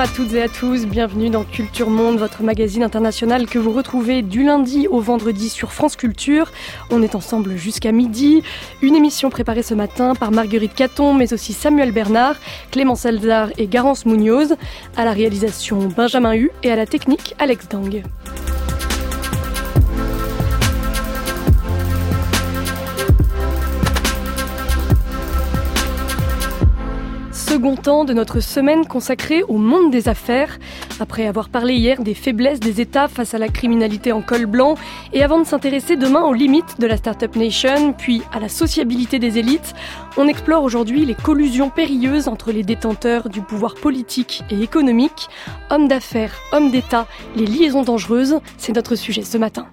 Bonjour à toutes et à tous, bienvenue dans Culture Monde, votre magazine international que vous retrouvez du lundi au vendredi sur France Culture. On est ensemble jusqu'à midi. Une émission préparée ce matin par Marguerite Caton, mais aussi Samuel Bernard, Clément Salzar et Garance Munoz. À la réalisation Benjamin Hu et à la technique Alex Dang. Second temps de notre semaine consacrée au monde des affaires. Après avoir parlé hier des faiblesses des États face à la criminalité en col blanc, et avant de s'intéresser demain aux limites de la Startup Nation, puis à la sociabilité des élites, on explore aujourd'hui les collusions périlleuses entre les détenteurs du pouvoir politique et économique. Hommes d'affaires, hommes d'État, les liaisons dangereuses, c'est notre sujet ce matin.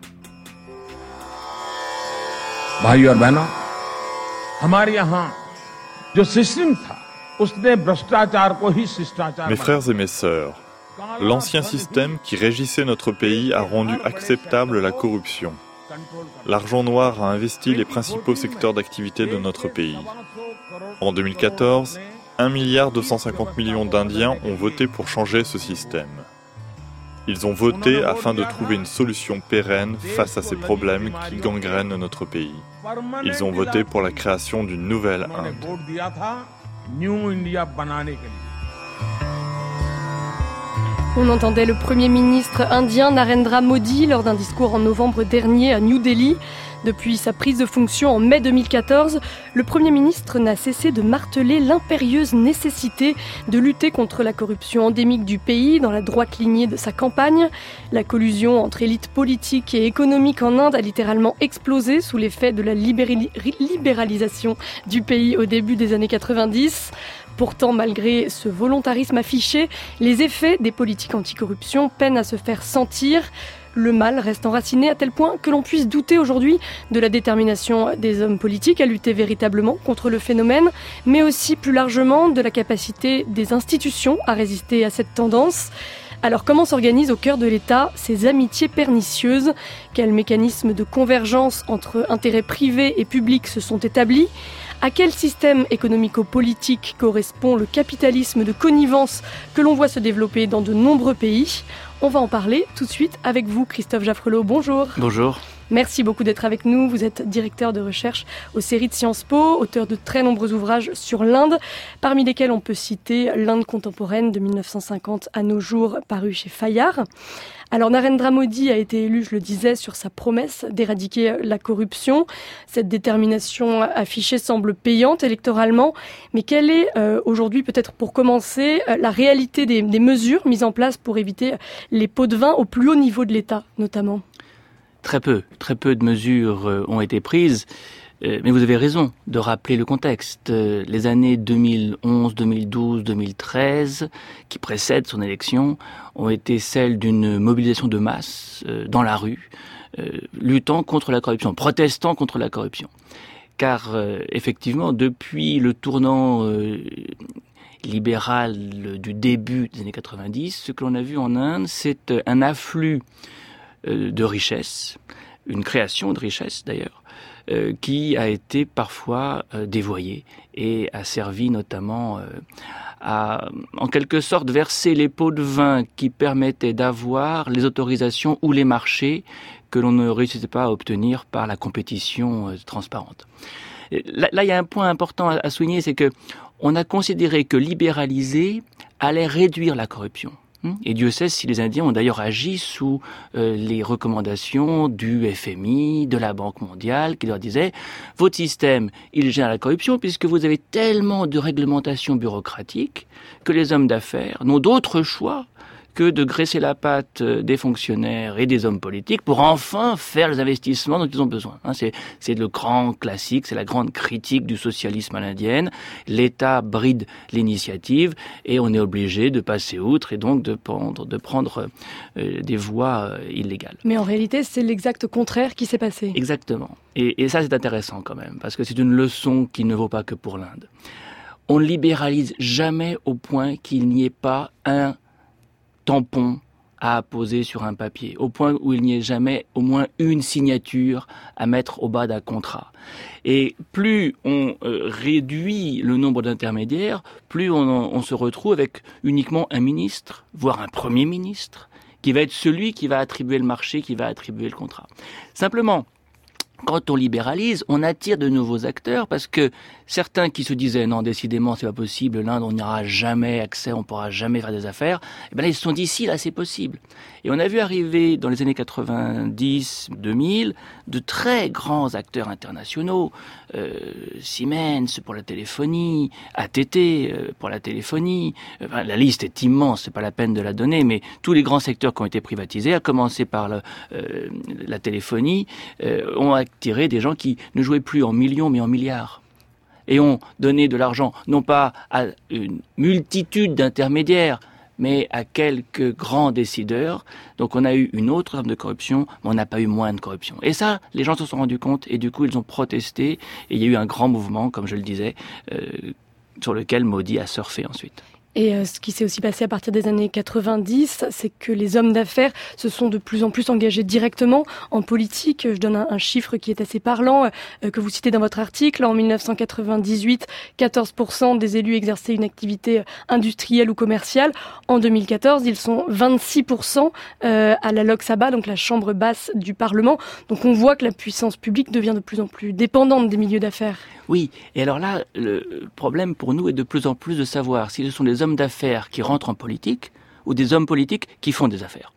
Mes frères et mes sœurs, l'ancien système qui régissait notre pays a rendu acceptable la corruption. L'argent noir a investi les principaux secteurs d'activité de notre pays. En 2014, 1 milliard 250 millions d'Indiens ont voté pour changer ce système. Ils ont voté afin de trouver une solution pérenne face à ces problèmes qui gangrènent notre pays. Ils ont voté pour la création d'une nouvelle Inde. On entendait le Premier ministre indien Narendra Modi lors d'un discours en novembre dernier à New Delhi. Depuis sa prise de fonction en mai 2014, le Premier ministre n'a cessé de marteler l'impérieuse nécessité de lutter contre la corruption endémique du pays dans la droite lignée de sa campagne. La collusion entre élites politiques et économiques en Inde a littéralement explosé sous l'effet de la libéralisation du pays au début des années 90. Pourtant, malgré ce volontarisme affiché, les effets des politiques anticorruption peinent à se faire sentir. Le mal reste enraciné à tel point que l'on puisse douter aujourd'hui de la détermination des hommes politiques à lutter véritablement contre le phénomène, mais aussi plus largement de la capacité des institutions à résister à cette tendance. Alors comment s'organisent au cœur de l'État ces amitiés pernicieuses? Quels mécanismes de convergence entre intérêts privés et publics se sont établis? À quel système économico-politique correspond le capitalisme de connivence que l'on voit se développer dans de nombreux pays? On va en parler tout de suite avec vous, Christophe Jaffrelot. Bonjour. Bonjour. Merci beaucoup d'être avec nous. Vous êtes directeur de recherche aux séries de Sciences Po, auteur de très nombreux ouvrages sur l'Inde, parmi lesquels on peut citer L'Inde contemporaine de 1950 à nos jours, paru chez Fayard. Alors Narendra Modi a été élu, je le disais, sur sa promesse d'éradiquer la corruption. Cette détermination affichée semble payante électoralement, mais quelle est euh, aujourd'hui, peut-être pour commencer, euh, la réalité des, des mesures mises en place pour éviter les pots de vin au plus haut niveau de l'État, notamment? Très peu, très peu de mesures euh, ont été prises. Euh, mais vous avez raison de rappeler le contexte. Euh, les années 2011, 2012, 2013, qui précèdent son élection, ont été celles d'une mobilisation de masse dans la rue, luttant contre la corruption, protestant contre la corruption. Car effectivement, depuis le tournant libéral du début des années 90, ce que l'on a vu en Inde, c'est un afflux euh, de richesse, une création de richesse d'ailleurs, euh, qui a été parfois euh, dévoyée et a servi notamment à, en quelque sorte, verser les pots de vin qui permettaient d'avoir les autorisations ou les marchés que l'on ne réussissait pas à obtenir par la compétition transparente. Là, il y a un point important à souligner, c'est que on a considéré que libéraliser allait réduire la corruption. Hmm? Et Dieu sait si les Indiens ont d'ailleurs agi sous euh, les recommandations du FMI, de la Banque mondiale, qui leur disaient votre système, il gère la corruption puisque vous avez tellement de réglementations bureaucratiques que les hommes d'affaires n'ont d'autre choix que de graisser la patte euh, des fonctionnaires et des hommes politiques pour enfin faire les investissements dont ils ont besoin. Hein, c'est le grand classique, c'est la grande critique du socialisme à l'indienne. L'État bride l'initiative et on est obligé de passer outre et donc de prendre, de prendre euh, des voies euh, illégales. Mais en réalité, c'est l'exact contraire qui s'est passé. Exactement. Et, et ça, c'est intéressant quand même, parce que c'est une leçon qui ne vaut pas que pour l'Inde. On ne libéralise jamais au point qu'il n'y ait pas un tampon à poser sur un papier, au point où il n'y ait jamais au moins une signature à mettre au bas d'un contrat. Et plus on euh, réduit le nombre d'intermédiaires, plus on, on, se retrouve avec uniquement un ministre, voire un premier ministre, qui va être celui qui va attribuer le marché, qui va attribuer le contrat. Simplement, quand on libéralise, on attire de nouveaux acteurs parce que certains qui se disaient non, décidément, c'est pas possible, l'Inde, on n'aura jamais accès, on pourra jamais faire des affaires, eh là, ils se sont dit si, là, c'est possible. Et on a vu arriver dans les années 90, 2000, de très grands acteurs internationaux, euh, Siemens pour la téléphonie, ATT euh, pour la téléphonie. la liste est immense, c'est pas la peine de la donner, mais tous les grands secteurs qui ont été privatisés, à commencer par euh, la téléphonie, euh, ont attiré des gens qui ne jouaient plus en millions mais en milliards et ont donné de l'argent non pas à une multitude d'intermédiaires, mais à quelques grands décideurs. Donc on a eu une autre forme de corruption, mais on n'a pas eu moins de corruption. Et ça, les gens se sont rendus compte et du coup ils ont protesté et il y a eu un grand mouvement, comme je le disais, euh, sur lequel Modi a surfé ensuite. Et euh, ce qui s'est aussi passé à partir des années 90, c'est que les hommes d'affaires se sont de plus en plus engagés directement en politique. Je donne un, chiffre qui est assez parlant, euh, que vous citez dans votre article. En 1998, 14% des élus exerçaient une activité industrielle ou commerciale. En 2014, ils sont 26% euh, à la Lok Sabha, donc la chambre basse du Parlement. Donc on voit que la puissance publique devient de plus en plus dépendante des milieux d'affaires. Oui, et alors là, le problème pour nous est de plus en plus de savoir si ce sont des hommes d'affaires qui rentrent en politique ou des hommes politiques qui font des affaires.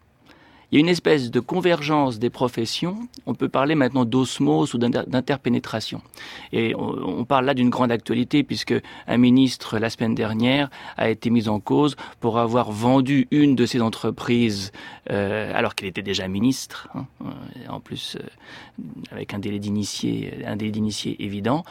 Il y a une espèce de convergence des professions. On peut parler maintenant d'osmose ou d'interpénétration. Et on, parle là d'une grande actualité puisque un ministre la semaine dernière a été mis en cause pour avoir vendu une de ses entreprises euh, alors qu'il était déjà ministre, hein, euh, en plus euh, avec un délai d'initié, un délai d'initié évident.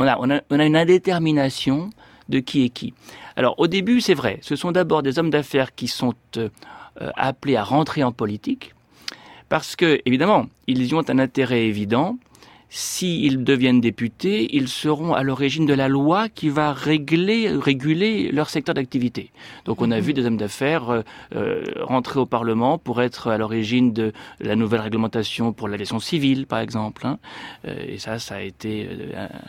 On a, une indétermination de qui est qui. Alors au début, c'est vrai, ce sont d'abord des hommes d'affaires qui sont euh, appelés à rentrer en politique, parce que, évidemment, ils y ont un intérêt évident, s'ils deviennent députés, ils seront à l'origine de la loi qui va régler, réguler leur secteur d'activité. Donc on a mhm. vu des hommes d'affaires euh, euh, rentrer au Parlement pour être à l'origine de la nouvelle réglementation pour l'aviation civile, par exemple. Hein. Euh, et ça, ça a été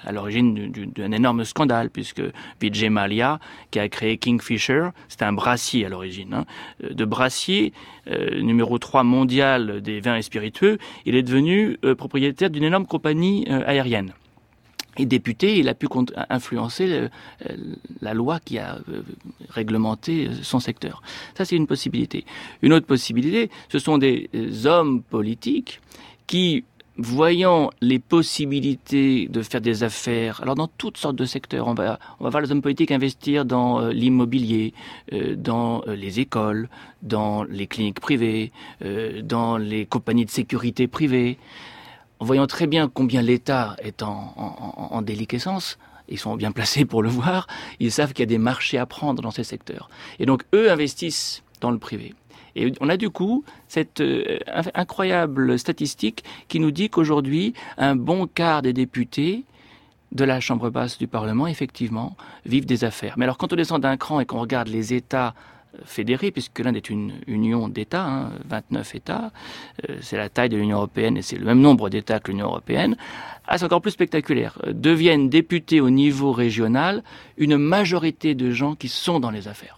à l'origine d'un énorme scandale, puisque Vijay Mallya, qui a créé Kingfisher, c'était un brassier à l'origine, hein. de brassier numéro 3 mondial des vins et spiritueux, il est devenu propriétaire d'une énorme compagnie euh, aérienne. Et député, il a pu influencer euh, la loi qui a euh, réglementé son secteur. Ça, c'est une possibilité. Une autre possibilité, ce sont des hommes politiques qui, voyant les possibilités de faire des affaires, alors dans toutes sortes de secteurs, on va, on va voir les hommes politiques investir dans l'immobilier, dans les écoles, dans les cliniques privées, dans les compagnies de sécurité privées voyant très bien combien l'État est en, en, déliquescence, ils sont bien placés pour le voir, ils savent qu'il y a des marchés à prendre dans ces secteurs. Et donc, eux investissent dans le privé. Et on a du coup cette euh, incroyable statistique qui nous dit qu'aujourd'hui, un bon quart des députés de la Chambre basse du Parlement, effectivement, vivent des affaires. Mais alors, quand on descend d'un cran et qu'on regarde les États fédérés, puisque l'Inde est une union d'États, 29 hein, États, euh, c'est la taille de l'Union européenne et c'est le même nombre d'États que l'Union européenne, ah, c'est encore plus spectaculaire. Euh, deviennent députés au niveau régional une majorité de gens qui sont dans les affaires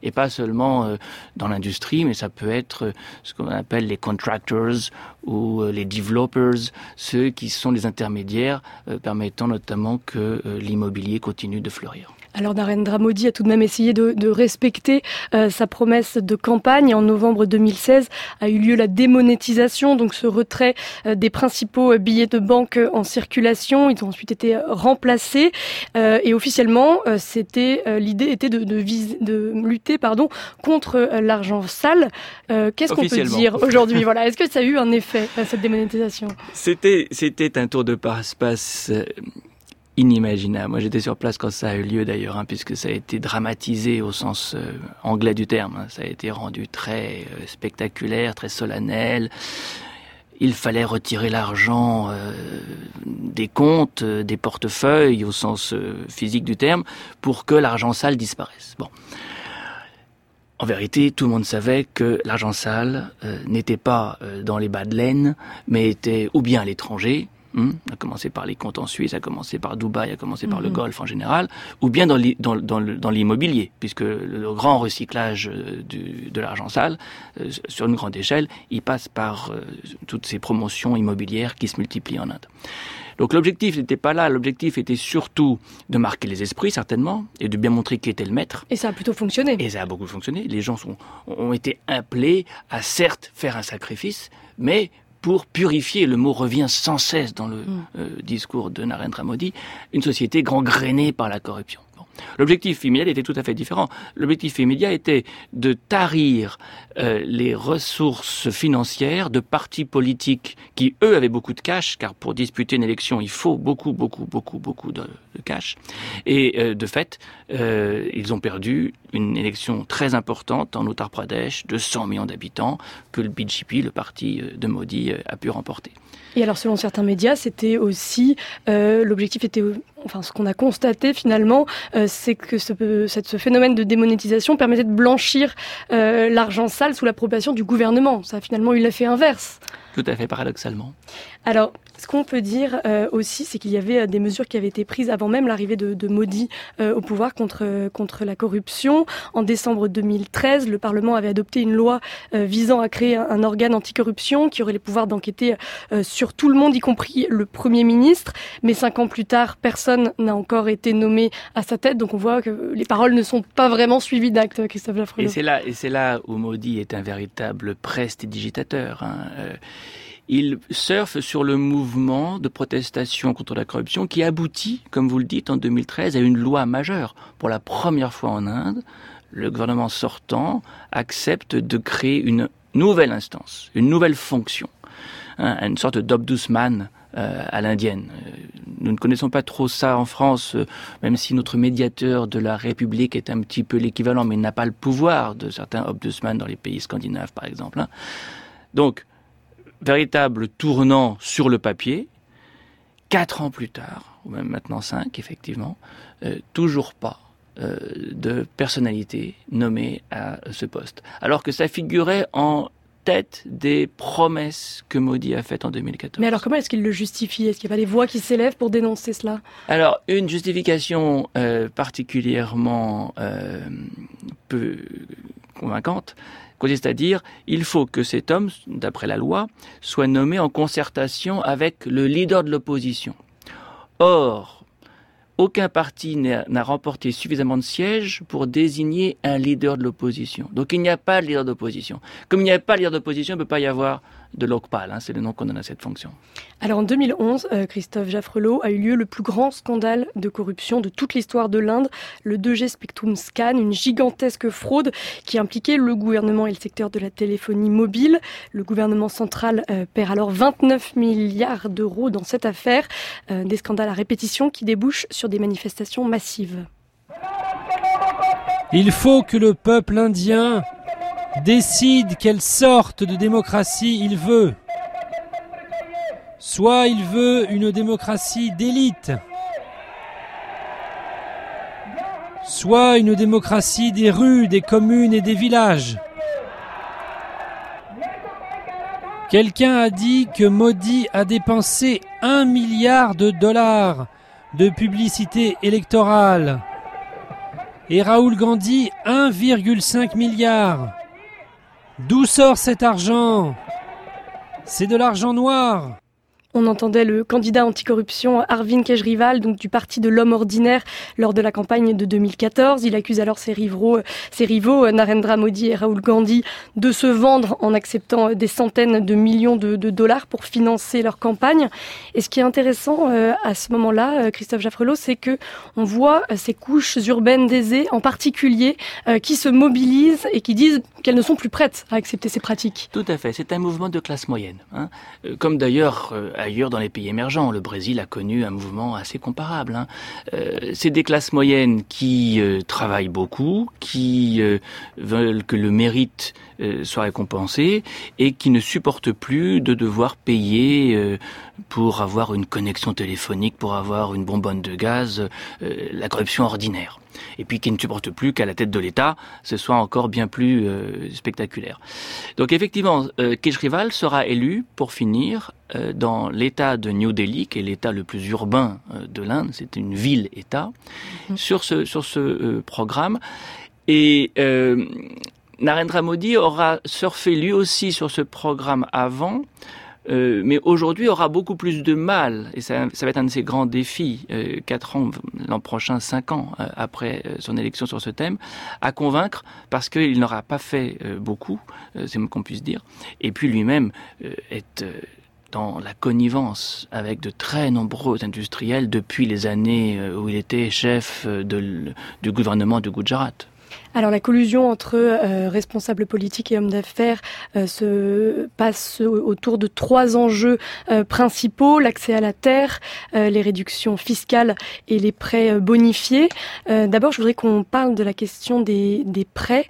et pas seulement euh, dans l'industrie, mais ça peut être ce qu'on appelle les contractors ou les developers, ceux qui sont les intermédiaires permettant notamment que l'immobilier continue de fleurir. Alors Narendra Modi a tout de même essayé de, respecter euh, sa promesse de campagne. En novembre 2016 a eu lieu la démonétisation, donc ce retrait euh, des principaux euh, billets de banque en circulation. Ils ont ensuite été remplacés et officiellement, c'était l'idée était de, de, lutter pardon contre l'argent sale. Qu'est-ce qu'on peut dire aujourd'hui Voilà, est-ce que ça a eu un effet cette démonétisation? C'était c'était un tour de passe-passe inimaginable. Moi, j'étais sur place quand ça a eu lieu d'ailleurs, hein, puisque ça a été dramatisé au sens euh, anglais du terme. Hein. Ça a été rendu très euh, spectaculaire, très solennel. Il fallait retirer l'argent euh, des comptes, des portefeuilles, au sens physique du terme, pour que l'argent sale disparaisse. Bon. En vérité, tout le monde savait que l'argent sale n'était pas dans les bas de laine, mais était ou bien à l'étranger, Hmm? a commencé par les comptes en Suisse, a commencé par Dubaï, a commencé par le mhm. Golfe en général, ou bien dans l'immobilier, puisque le grand recyclage euh, de l'argent sale, euh, sur une grande échelle, il passe par euh, toutes ces promotions immobilières qui se multiplient en Inde. Donc l'objectif n'était pas là, l'objectif était surtout de marquer les esprits certainement et de bien montrer qui était le maître. Et ça a plutôt fonctionné. Et ça a beaucoup fonctionné. Les gens sont, ont été appelés à certes faire un sacrifice, mais pour purifier, le mot revient sans cesse dans le mm. euh, discours de Narendra Modi, une société gangrénée par la corruption. L'objectif immédiat était tout à fait différent. L'objectif immédiat était de tarir euh, les ressources financières de partis politiques qui, eux, avaient beaucoup de cash, car pour disputer une élection, il faut beaucoup, beaucoup, beaucoup, beaucoup de, cash. Et euh, de fait, euh, ils ont perdu une élection très importante en Uttar Pradesh de 100 millions d'habitants que le BJP, le parti de Modi, a pu remporter. Et alors, selon certains médias, c'était aussi l'objectif était enfin ce qu'on a constaté finalement, euh, c'est que ce, phénomène de démonétisation permettait de blanchir euh, l'argent sale sous l'approbation du gouvernement. Ça a finalement eu l'effet inverse. Tout à fait paradoxalement. Alors, ce qu'on peut dire euh, aussi, c'est qu'il y avait euh, des mesures qui avaient été prises avant même l'arrivée de, de, Modi euh, au pouvoir contre, contre la corruption. En décembre 2013, le Parlement avait adopté une loi visant à créer un, organe anticorruption qui aurait les pouvoirs d'enquêter sur tout le monde, y compris le Premier ministre. Mais cinq ans plus tard, personne n'a encore été nommé à sa tête. Donc on voit que les paroles ne sont pas vraiment suivies d'actes, Christophe Lafrelo. Et c'est là, et là où Modi est un véritable prestidigitateur. Hein il surfe sur le mouvement de protestation contre la corruption qui aboutit, comme vous le dites, en 2013 à une loi majeure. Pour la première fois en Inde, le gouvernement sortant accepte de créer une nouvelle instance, une nouvelle fonction, hein, une sorte d'obdusman euh, à l'indienne. Euh, nous ne connaissons pas trop ça en France, euh, même si notre médiateur de la République est un petit peu l'équivalent, mais il n'a pas le pouvoir de certains obdusman dans les pays scandinaves, par exemple. Hein. Donc, véritable tournant sur le papier. Quatre ans plus tard, ou même maintenant cinq, effectivement, euh, toujours pas euh, de personnalité nommée à ce poste. Alors que ça figurait en tête des promesses que Modi a faites en 2014. Mais alors comment est-ce qu'il le justifie? Est-ce qu'il n'y a pas des voix qui s'élèvent pour dénoncer cela? Alors une justification euh, particulièrement peu convaincante, consiste à dire il faut que cet homme, d'après la loi, soit nommé en concertation avec le leader de l'opposition. Or, aucun parti n'a remporté suffisamment de sièges pour désigner un leader de l'opposition. Donc il n'y a pas de leader d'opposition. Comme il n'y a pas de leader d'opposition, il ne peut pas y avoir de Lokpal, hein, c'est le nom qu'on donne à cette fonction. Alors en 2011, euh, Christophe Jaffrelot a eu lieu le plus grand scandale de corruption de toute l'histoire de l'Inde, le 2G Spectrum Scan, une gigantesque fraude qui impliquait le gouvernement et le secteur de la téléphonie mobile. Le gouvernement central euh, perd alors 29 milliards d'euros dans cette affaire, euh, des scandales à répétition qui débouchent sur des manifestations massives. Il faut que le peuple indien décide quelle sorte de démocratie il veut. Soit il veut une démocratie d'élite, soit une démocratie des rues, des communes et des villages. Quelqu'un a dit que Modi a dépensé un milliard de dollars de publicité électorale et Raoul Gandhi 1,5 milliard. D'où sort cet argent? C'est de l'argent noir. On entendait le candidat anticorruption Arvind Kejrival, donc du parti de l'homme ordinaire, lors de la campagne de 2014. Il accuse alors ses rivaux, ses rivaux Narendra Modi et Rahul Gandhi, de se vendre en acceptant des centaines de millions de, dollars pour financer leur campagne. Et ce qui est intéressant euh, à ce moment-là, euh, Christophe Jaffrelot, c'est que on voit euh, ces couches urbaines d'aisés, en particulier, qui se mobilisent et qui disent qu'elles ne sont plus prêtes à accepter ces pratiques. Tout à fait. C'est un mouvement de classe moyenne, hein. comme d'ailleurs ailleurs dans les pays émergents. Le Brésil a connu un mouvement assez comparable. Hein. Euh, c'est des classes moyennes qui euh, travaillent beaucoup, qui veulent que le mérite soit récompensé et qui ne supportent plus de devoir payer pour avoir une connexion téléphonique, pour avoir une bonbonne de gaz, la corruption ordinaire et puis qui ne supporte plus qu'à la tête de l'État, ce soit encore bien plus euh, spectaculaire. Donc effectivement, euh, Kejrival sera élu, pour finir, euh, dans l'État de New Delhi, qui est l'État le plus urbain euh, de l'Inde, c'est une ville-État, mhm. sur ce, sur ce programme. Et Narendra Modi aura surfé lui aussi sur ce programme avant, euh, mais aujourd'hui aura beaucoup plus de mal, et ça, va être un de ses grands défis, euh, quatre ans, l'an prochain, cinq ans euh, après son élection sur ce thème, à convaincre, parce qu'il n'aura pas fait beaucoup, c'est moins qu'on puisse dire, et puis lui-même est dans la connivence avec de très nombreux industriels depuis les années où il était chef du gouvernement du Gujarat. Alors la collusion entre euh, responsables politiques et hommes d'affaires euh, se passe autour de trois enjeux euh, principaux l'accès à la terre, les réductions fiscales et les prêts bonifiés. D'abord, je voudrais qu'on parle de la question des, prêts,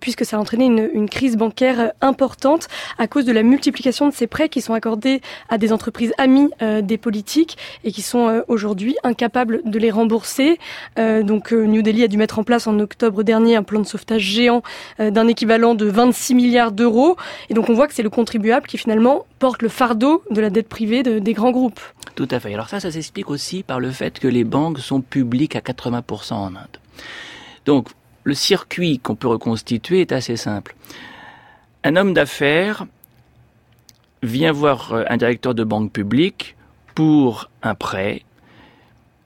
puisque ça a entraîné une, une, crise bancaire importante à cause de la multiplication de ces prêts qui sont accordés à des entreprises amies des politiques et qui sont aujourd'hui incapables de les rembourser. donc New Delhi a dû mettre en place en octobre dernier un plan de sauvetage géant euh, d'un équivalent de 26 milliards d'euros. Et donc on voit que c'est le contribuable qui finalement porte le fardeau de la dette privée des grands groupes. Tout à fait. Alors ça, ça s'explique aussi par le fait que les banques sont publiques à 80% en Inde. Donc le circuit qu'on peut reconstituer est assez simple. Un homme d'affaires vient voir euh, un directeur de banque publique pour un prêt.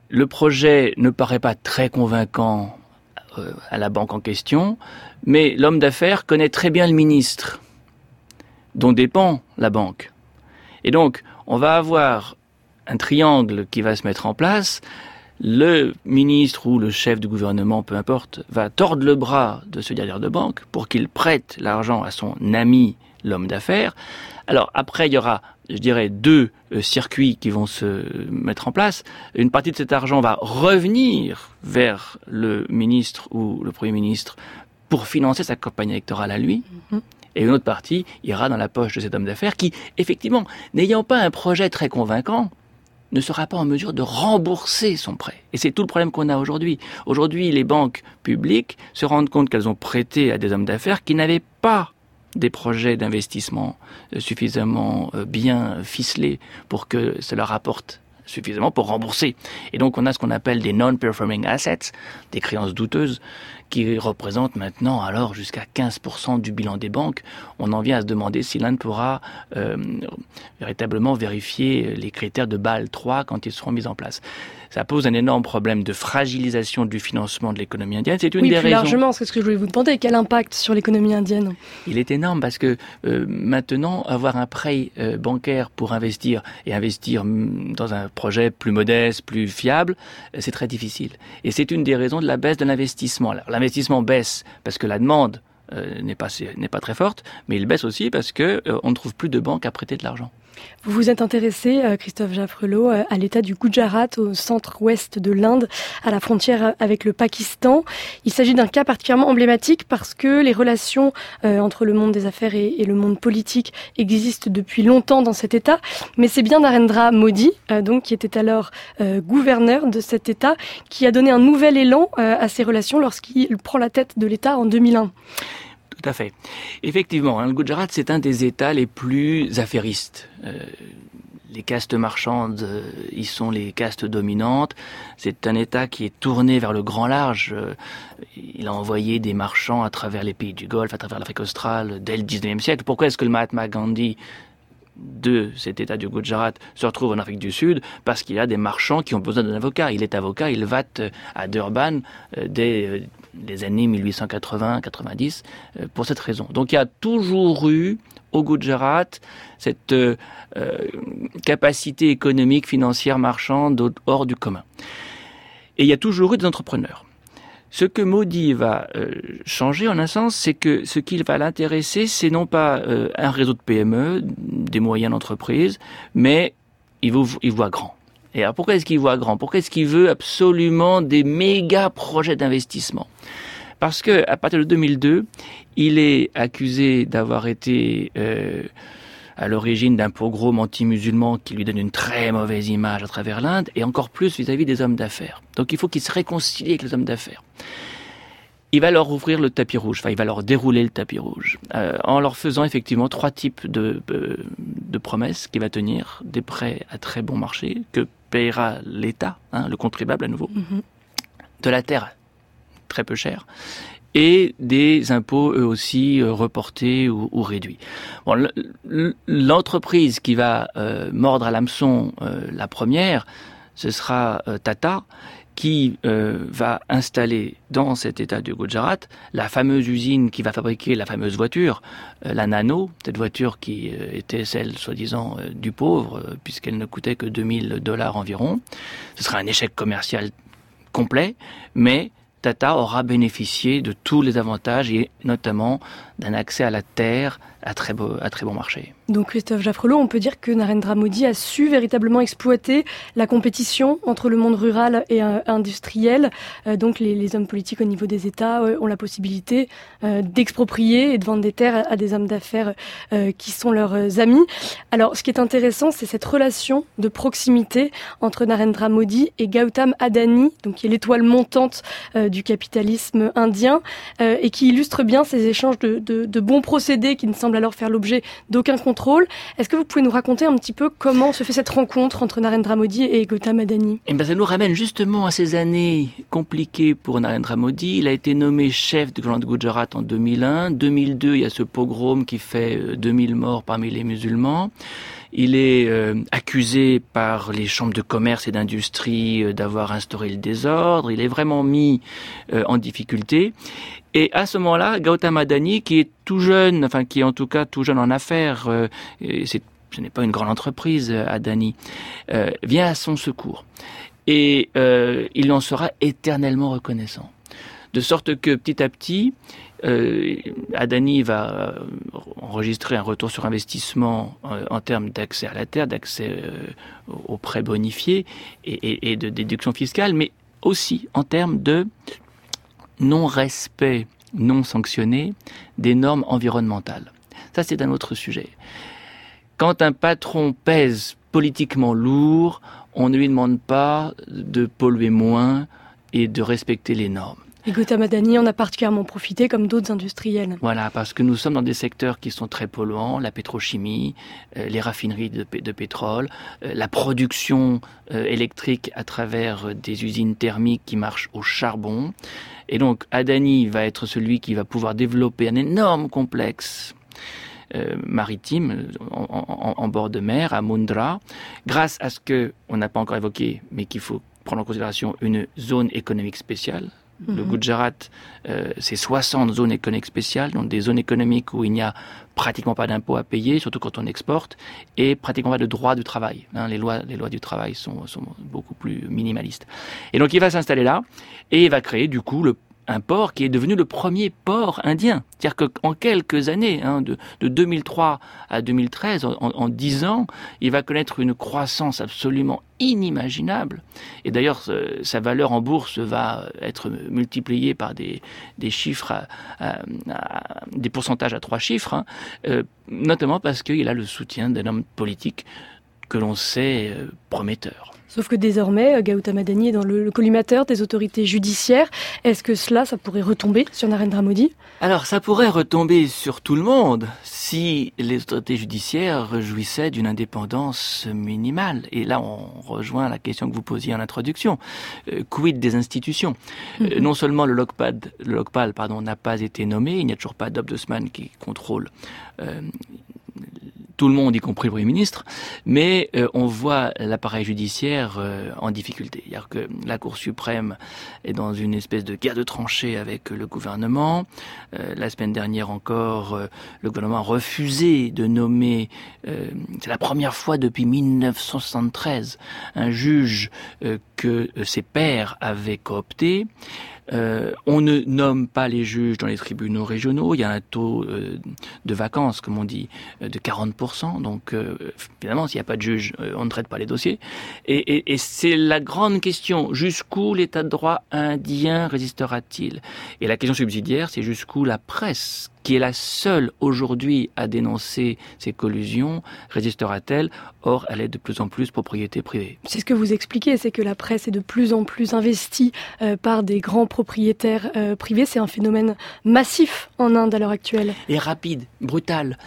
Le projet ne paraît pas très convaincant à la banque en question, mais l'homme d'affaires connaît très bien le ministre dont dépend la banque. Et donc, on va avoir un triangle qui va se mettre en place. Le ministre ou le chef du gouvernement, peu importe, va tordre le bras de ce directeur de banque pour qu'il prête l'argent à son ami, l'homme d'affaires. Alors après, il y aura je dirais, deux euh, circuits qui vont se mettre en place. Une partie de cet argent va revenir vers le ministre ou le Premier ministre pour financer sa campagne électorale à lui. Mhm. Et une autre partie ira dans la poche de cet homme d'affaires qui, effectivement, n'ayant pas un projet très convaincant, ne sera pas en mesure de rembourser son prêt. Et c'est tout le problème qu'on a aujourd'hui. Aujourd'hui, les banques publiques se rendent compte qu'elles ont prêté à des hommes d'affaires qui n'avaient pas des projets d'investissement euh, suffisamment euh, bien ficelés pour que cela rapporte suffisamment pour rembourser. Et donc on a ce qu'on appelle des non-performing assets, des créances douteuses, qui représentent maintenant alors jusqu'à 15% du bilan des banques. On en vient à se demander si l'Inde pourra euh, véritablement vérifier les critères de Bâle 3 quand ils seront mis en place ça pose un énorme problème de fragilisation du financement de l'économie indienne. C'est une oui, des plus largement, c'est ce que je voulais vous demander. Quel impact sur l'économie indienne? Il est énorme parce que euh, maintenant, avoir un prêt euh, bancaire pour investir et investir mm, dans un projet plus modeste, plus fiable, euh, c'est très difficile. Et c'est une des raisons de la baisse de l'investissement. L'investissement baisse parce que la demande n'est pas n'est pas très forte, mais il baisse aussi parce que on ne trouve plus de banques à prêter de l'argent. Vous vous êtes intéressé, euh, Christophe Jaffrelot, euh, à l'état du Gujarat, au centre-ouest de l'Inde, à la frontière euh, avec le Pakistan. Il s'agit d'un cas particulièrement emblématique parce que les relations entre le monde des affaires et, le monde politique existent depuis longtemps dans cet État. Mais c'est bien Narendra Modi, donc qui était alors gouverneur de cet État, qui a donné un nouvel élan à ces relations lorsqu'il prend la tête de l'État en 2001. Tout à fait. Effectivement, hein, le Gujarat, c'est un des États les plus affairistes. Euh, les castes marchandes euh, y sont les castes dominantes. C'est un État qui est tourné vers le grand large. Euh, il a envoyé des marchands à travers les pays du Golfe, à travers l'Afrique australe, dès le 19e siècle. Pourquoi est-ce que le Mahatma Gandhi de cet État du Gujarat se retrouve en Afrique du Sud? Parce qu'il y a des marchands qui ont besoin d'un avocat. Il est avocat, il va à Durban dès les années 1880-90 euh, pour cette raison. Donc il y a toujours eu au Gujarat cette euh, euh, capacité économique, financière, marchande hors du commun. Et il y a toujours eu des entrepreneurs. Ce que Modi va changer en un sens, c'est que ce qu'il va l'intéresser, c'est non pas un réseau de PME, des moyennes entreprises, mais il, il voit grand. Alors pourquoi est-ce qu'il voit grand? Pourquoi est-ce qu'il veut absolument des méga projets d'investissement? Parce que à partir de 2002, il est accusé d'avoir été euh, à l'origine d'un pogrom anti-musulman qui lui donne une très mauvaise image à travers l'Inde, et encore plus vis-à-vis des hommes d'affaires. Donc il faut qu'il se réconcilie avec les hommes d'affaires. Il va leur ouvrir le tapis rouge, enfin il va leur dérouler le tapis rouge, euh, en leur faisant effectivement trois types de, euh, de promesses qu'il va tenir, des prêts à très bon marché, que payera l'État, hein, le contribuable à nouveau, mhm. de la terre très peu chère, et des impôts eux aussi euh, reportés ou, réduits. Bon, l'entreprise qui va euh, mordre à l'hameçon euh, la première, ce sera Tata, qui va installer dans cet état du Gujarat la fameuse usine qui va fabriquer la fameuse voiture, la Nano, cette voiture qui était celle soi-disant du pauvre, puisqu'elle ne coûtait que 2000 dollars environ. Ce sera un échec commercial complet, mais Tata aura bénéficié de tous les avantages et notamment d'un accès à la terre à très, beau, à très bon marché. Donc Christophe Jaffrelot, on peut dire que Narendra Modi a su véritablement exploiter la compétition entre le monde rural et euh, industriel. Euh, donc les, hommes politiques au niveau des États euh, ont la possibilité d'exproprier et de vendre des terres à, des hommes d'affaires qui sont leurs amis. Alors ce qui est intéressant, c'est cette relation de proximité entre Narendra Modi et Gautam Adani, donc qui est l'étoile montante du capitalisme indien et qui illustre bien ces échanges de, de bons procédés qui ne semblent alors faire l'objet d'aucun contrôle. Est-ce que vous pouvez nous raconter un petit peu comment se fait cette rencontre entre Narendra Modi et Gautam Adani? Eh ben, Ça nous ramène justement à ces années compliquées pour Narendra Modi. Il a été nommé chef du Grand Gujarat en 2001. 2002, il y a ce pogrom qui fait 2000 euh, morts parmi les musulmans. Il est euh, accusé par les chambres de commerce et d'industrie euh, d'avoir instauré le désordre. Il est vraiment mis en difficulté. Et à ce moment-là, Gautam Adani, qui est tout jeune, enfin qui est en tout cas tout jeune en affaires, euh, ce n'est pas une grande entreprise, euh, Adani, euh, vient à son secours. Et il en sera éternellement reconnaissant. De sorte que petit à petit, Adani va enregistrer un retour sur investissement en termes d'accès à la terre, d'accès aux prêts bonifiés et, et, de déduction fiscale, mais aussi en termes de non-respect non sanctionné des normes environnementales. Ça, c'est un autre sujet. Quand un patron pèse politiquement lourd, on ne lui demande pas de polluer moins et de respecter les normes. Et Gautam Adani en a particulièrement profité comme d'autres industriels. Voilà, parce que nous sommes dans des secteurs qui sont très polluants, la pétrochimie, euh, les raffineries de, pétrole, euh, la production euh, électrique à travers des usines thermiques qui marchent au charbon. Et donc Adani va être celui qui va pouvoir développer un énorme complexe maritime en, en, bord de mer à Mundra, grâce à ce que on n'a pas encore évoqué, mais qu'il faut prendre en considération une zone économique spéciale, le mhm. Gujarat, euh, c'est 60 zones économiques spéciales, donc des zones économiques où il n'y a pratiquement pas d'impôts à payer, surtout quand on exporte, et pratiquement pas de droit du travail. Hein, les, lois, les lois du travail sont, sont beaucoup plus minimalistes. Et donc il va s'installer là, et il va créer du coup le un port qui est devenu le premier port indien. C'est-à-dire qu'en quelques années, hein, de, 2003 à 2013, en, en, 10 ans, il va connaître une croissance absolument inimaginable. Et d'ailleurs, sa valeur en bourse va être multipliée par des, chiffres, des pourcentages à trois chiffres, hein, euh, notamment parce qu'il a le soutien d'un homme politique que l'on sait euh, prometteur. Sauf que désormais, euh, Gautam Adani est dans le, collimateur des autorités judiciaires. Est-ce que cela, ça pourrait retomber sur Narendra Modi? Alors, ça pourrait retomber sur tout le monde si les autorités judiciaires jouissaient d'une indépendance minimale. Et là, on rejoint la question que vous posiez en introduction. Euh, quid des institutions? Euh, mhm. Non seulement le le pardon, n'a pas été nommé, il n'y a toujours pas d'Obdosman qui contrôle tout le monde, y compris le Premier ministre, mais euh, on voit l'appareil judiciaire euh, en difficulté. C'est-à-dire que la Cour suprême est dans une espèce de guerre de tranchées avec le gouvernement. Euh, la semaine dernière encore, le gouvernement a refusé de nommer, c'est la première fois depuis 1973, un juge que ses pairs avaient coopté. Euh, on ne nomme pas les juges dans les tribunaux régionaux. Il y a un taux euh, de vacances, comme on dit, euh, de 40%. Donc, évidemment, s'il n'y a pas de juge, on ne traite pas les dossiers. Et, et c'est la grande question. Jusqu'où l'état de droit indien résistera-t-il? Et la question subsidiaire, c'est jusqu'où la presse qui est la seule aujourd'hui à dénoncer ces collusions, résistera-t-elle? Or, elle est de plus en plus propriété privée. C'est ce que vous expliquez, c'est que la presse est de plus en plus investie euh, par des grands propriétaires euh, privés. C'est un phénomène massif en Inde à l'heure actuelle. Et rapide, brutal.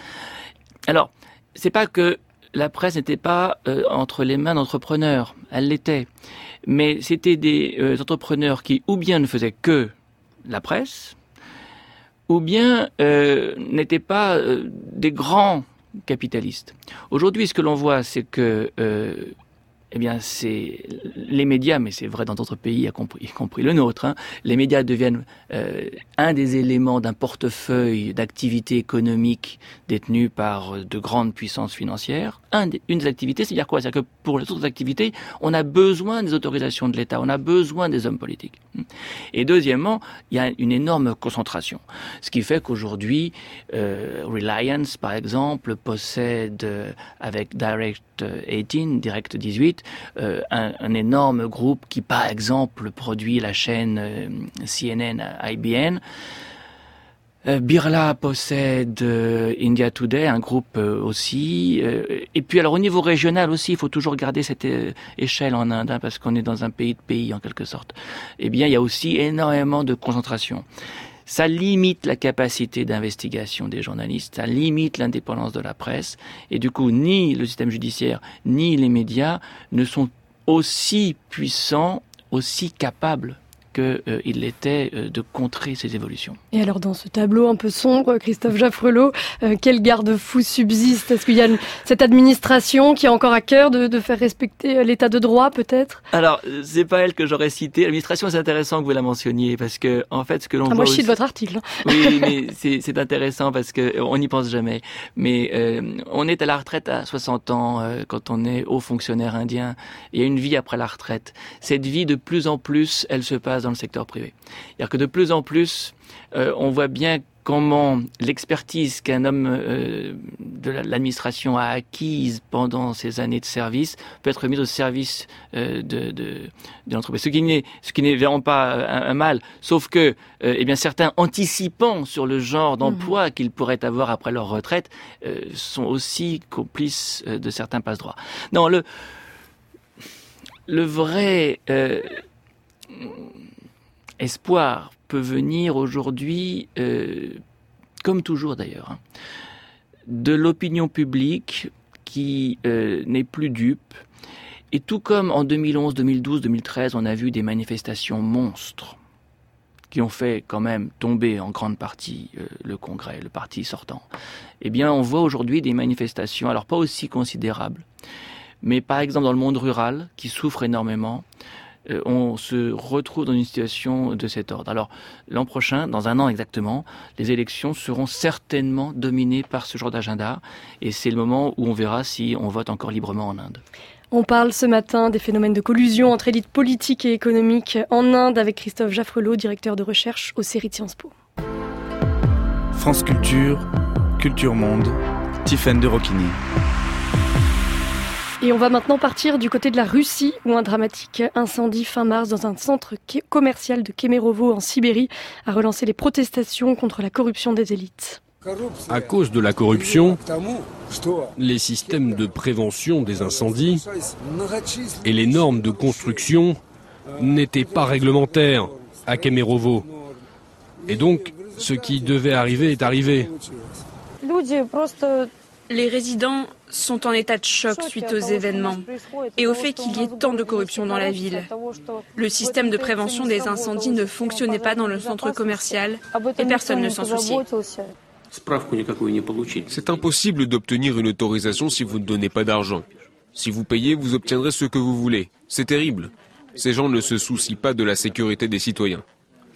Alors, c'est pas que la presse n'était pas euh, entre les mains d'entrepreneurs, elle l'était. Mais c'était des entrepreneurs qui ou bien ne faisaient que la presse, ou bien euh, n'étaient pas euh, des grands capitalistes. Aujourd'hui, ce que l'on voit, c'est que euh, eh bien, c'est les médias, mais c'est vrai dans d'autres pays, y compris, y compris le nôtre. Hein, les médias deviennent euh, un des éléments d'un portefeuille d'activités économiques détenues par de grandes puissances financières. Un une des activités, c'est-à-dire quoi? C'est-à-dire que pour les autres activités, on a besoin des autorisations de l'État, on a besoin des hommes politiques. Et deuxièmement, il y a une énorme concentration, ce qui fait qu'aujourd'hui, euh, Reliance, par exemple, possède euh, avec Direct 18, Direct 18, euh, un, énorme groupe qui, par exemple, produit la chaîne euh, CNN IBN. Euh, Birla possède India Today, un groupe aussi. et puis alors au niveau régional aussi, il faut toujours garder cette échelle en Inde, hein, parce qu'on est dans un pays de pays en quelque sorte. Eh bien, il y a aussi énormément de concentration ça limite la capacité d'investigation des journalistes, ça limite l'indépendance de la presse, et du coup, ni le système judiciaire, ni les médias ne sont aussi puissants, aussi capables qu'il euh, l'était euh, de contrer ces évolutions. Et alors dans ce tableau un peu sombre, Christophe Jaffrelot, euh, quel garde-fou subsiste? Est-ce qu'il y a cette administration qui a encore à cœur de, faire respecter l'état de droit peut-être? Alors c'est pas elle que j'aurais cité. L'administration c'est intéressant que vous la mentionniez parce que en fait ce que l'on ah, voit... Moi je cite votre article. Hein. Oui mais c'est intéressant parce que on n'y pense jamais. Mais on est à la retraite à 60 ans quand on est haut fonctionnaire indien. Il y a une vie après la retraite. Cette vie de plus en plus elle se passe dans le secteur privé. C'est-à-dire que de plus en plus, euh, on voit bien comment l'expertise qu'un homme euh, de l'administration a acquise pendant ses années de service peut être mise au service euh, de, de, l'entreprise. Ce qui n'est ce qui n'est vraiment pas un, mal, sauf que eh bien certains anticipant sur le genre d'emploi mmh. qu'ils pourraient avoir après leur retraite sont aussi complices de certains passe-droits. Non, le le vrai espoir peut venir aujourd'hui, euh, comme toujours d'ailleurs, hein, de l'opinion publique qui euh, n'est plus dupe. Et tout comme en 2011, 2012, 2013, on a vu des manifestations monstres qui ont fait quand même tomber en grande partie euh, le Congrès, le parti sortant. Eh bien, on voit aujourd'hui des manifestations, alors pas aussi considérables, mais par exemple dans le monde rural, qui souffre énormément, on se retrouve dans une situation de cet ordre. Alors l'an prochain, dans un an exactement, les élections seront certainement dominées par ce genre d'agenda et c'est le moment où on verra si on vote encore librement en Inde. On parle ce matin des phénomènes de collusion entre élites politiques et économiques en Inde avec Christophe Jaffrelot, directeur de recherche au série Sciences Po. France Culture, Culture Monde, Tiffaine de Roquigny. Et on va maintenant partir du côté de la Russie, où un dramatique incendie fin mars dans un centre commercial de Kemerovo en Sibérie a relancé les protestations contre la corruption des élites. À cause de la corruption, les systèmes de prévention des incendies et les normes de construction n'étaient pas réglementaires à Kemerovo. Et donc, ce qui devait arriver est arrivé. Les résidents sont en état de choc suite aux événements et au fait qu'il y ait tant de corruption dans la ville. Le système de prévention des incendies ne fonctionnait pas dans le centre commercial et personne ne s'en souciait. C'est impossible d'obtenir une autorisation si vous ne donnez pas d'argent. Si vous payez, vous obtiendrez ce que vous voulez. C'est terrible. Ces gens ne se soucient pas de la sécurité des citoyens.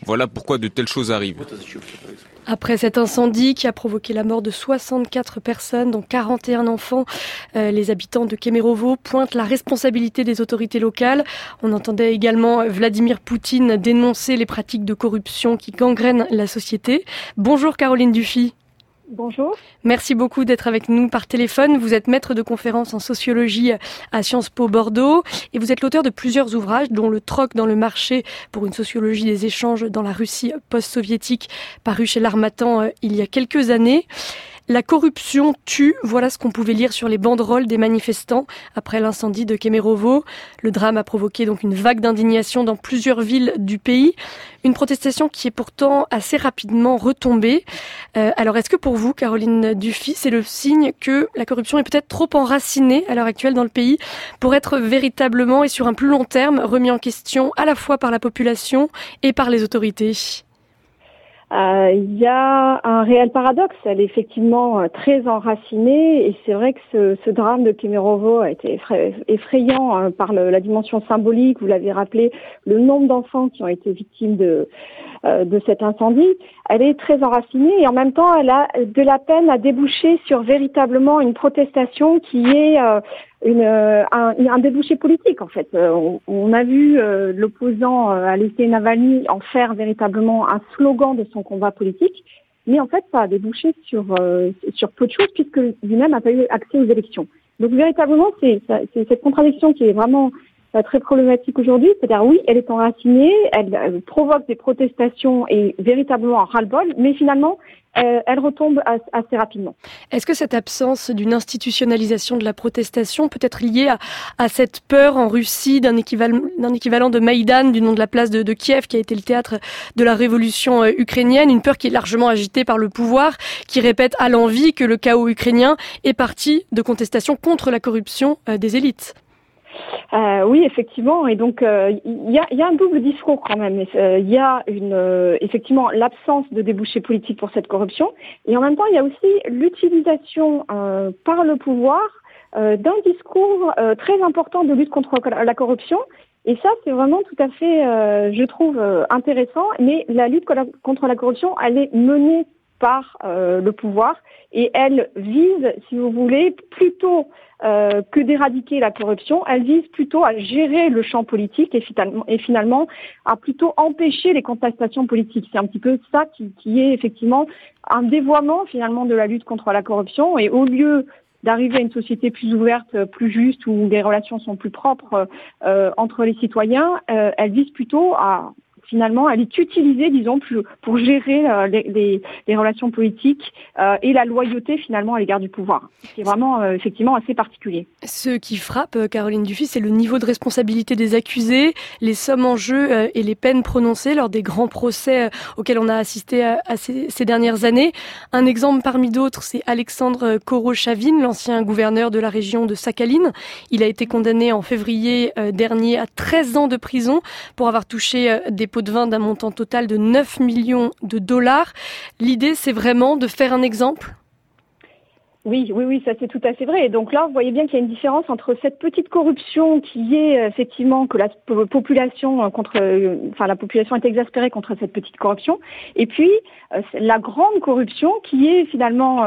Voilà pourquoi de telles choses arrivent. Après cet incendie qui a provoqué la mort de 64 personnes, dont 41 enfants, euh, les habitants de Kemerovo pointent la responsabilité des autorités locales. On entendait également Vladimir Poutine dénoncer les pratiques de corruption qui gangrènent la société. Bonjour Caroline Dufy. Bonjour. Merci beaucoup d'être avec nous par téléphone. Vous êtes maître de conférence en sociologie à Sciences Po Bordeaux et vous êtes l'auteur de plusieurs ouvrages dont Le troc dans le marché pour une sociologie des échanges dans la Russie post-soviétique paru chez l'Armatan euh, il y a quelques années. La corruption tue, voilà ce qu'on pouvait lire sur les banderoles des manifestants après l'incendie de Kemerovo. Le drame a provoqué donc une vague d'indignation dans plusieurs villes du pays. Une protestation qui est pourtant assez rapidement retombée. Euh, alors est-ce que pour vous, Caroline Dufy, c'est le signe que la corruption est peut-être trop enracinée à l'heure actuelle dans le pays pour être véritablement et sur un plus long terme remis en question à la fois par la population et par les autorités? Il y a un réel paradoxe. Elle est effectivement euh, très enracinée et c'est vrai que ce, ce, drame de Kemerovo a été effrayant hein, par la dimension symbolique. Vous l'avez rappelé, le nombre d'enfants qui ont été victimes de, euh, de cet incendie. Elle est très enracinée et en même temps, elle a de la peine à déboucher sur véritablement une protestation qui est une, un, un, débouché politique en fait. On, on a vu l'opposant Alexei Navalny en faire véritablement un slogan de son combat politique, mais en fait, ça a débouché sur, euh, sur peu de choses puisque lui-même n'a pas eu accès aux élections. Donc véritablement, c'est cette contradiction qui est vraiment euh, très problématique aujourd'hui. C'est-à-dire, oui, elle est enracinée, elle, elle, provoque des protestations et véritablement un ras-le-bol, mais finalement, euh, elle retombe assez rapidement. Est-ce que cette absence d'une institutionnalisation de la protestation peut être liée à, à cette peur en Russie d'un équivalent, équivalent, de Maïdan, du nom de la place de, de, Kiev, qui a été le théâtre de la révolution euh, ukrainienne, une peur qui est largement agitée par le pouvoir, qui répète à l'envie que le chaos ukrainien est parti de contestation contre la corruption des élites? Euh, oui, effectivement. Et donc, il euh, y, a, y, a, un double discours quand même. Il euh, y a une, euh, effectivement l'absence de débouchés politiques pour cette corruption. Et en même temps, il y a aussi l'utilisation par le pouvoir d'un discours très important de lutte contre la corruption. Et ça, c'est vraiment tout à fait, je trouve, intéressant. Mais la lutte contre la corruption, elle est menée par le pouvoir et elle vise, si vous voulez, plutôt euh, que d'éradiquer la corruption, elle vise plutôt à gérer le champ politique et finalement, et finalement à plutôt empêcher les contestations politiques. C'est un petit peu ça qui, qui, est effectivement un dévoiement finalement de la lutte contre la corruption et au lieu d'arriver à une société plus ouverte, plus juste, où les relations sont plus propres euh, entre les citoyens, euh, elle vise plutôt à finalement, elle est utilisée, disons, pour gérer euh, les, relations politiques euh, et la loyauté finalement à l'égard du pouvoir. C'est vraiment euh, effectivement assez particulier. Ce qui frappe, Caroline Dufy, c'est le niveau de responsabilité des accusés, les sommes en jeu et les peines prononcées lors des grands procès auxquels on a assisté ces, dernières années. Un exemple parmi d'autres, c'est Alexandre Korochavin, l'ancien gouverneur de la région de Sakhaline. Il a été condamné en février dernier à 13 ans de prison pour avoir touché des de vin d'un montant total de 9 millions de dollars. L'idée, c'est vraiment de faire un exemple? Oui, oui, oui, ça c'est tout à fait vrai. Et donc là, vous voyez bien qu'il y a une différence entre cette petite corruption qui est euh, effectivement que la population euh, contre, euh, enfin la population est exaspérée contre cette petite corruption, et puis la grande corruption qui est finalement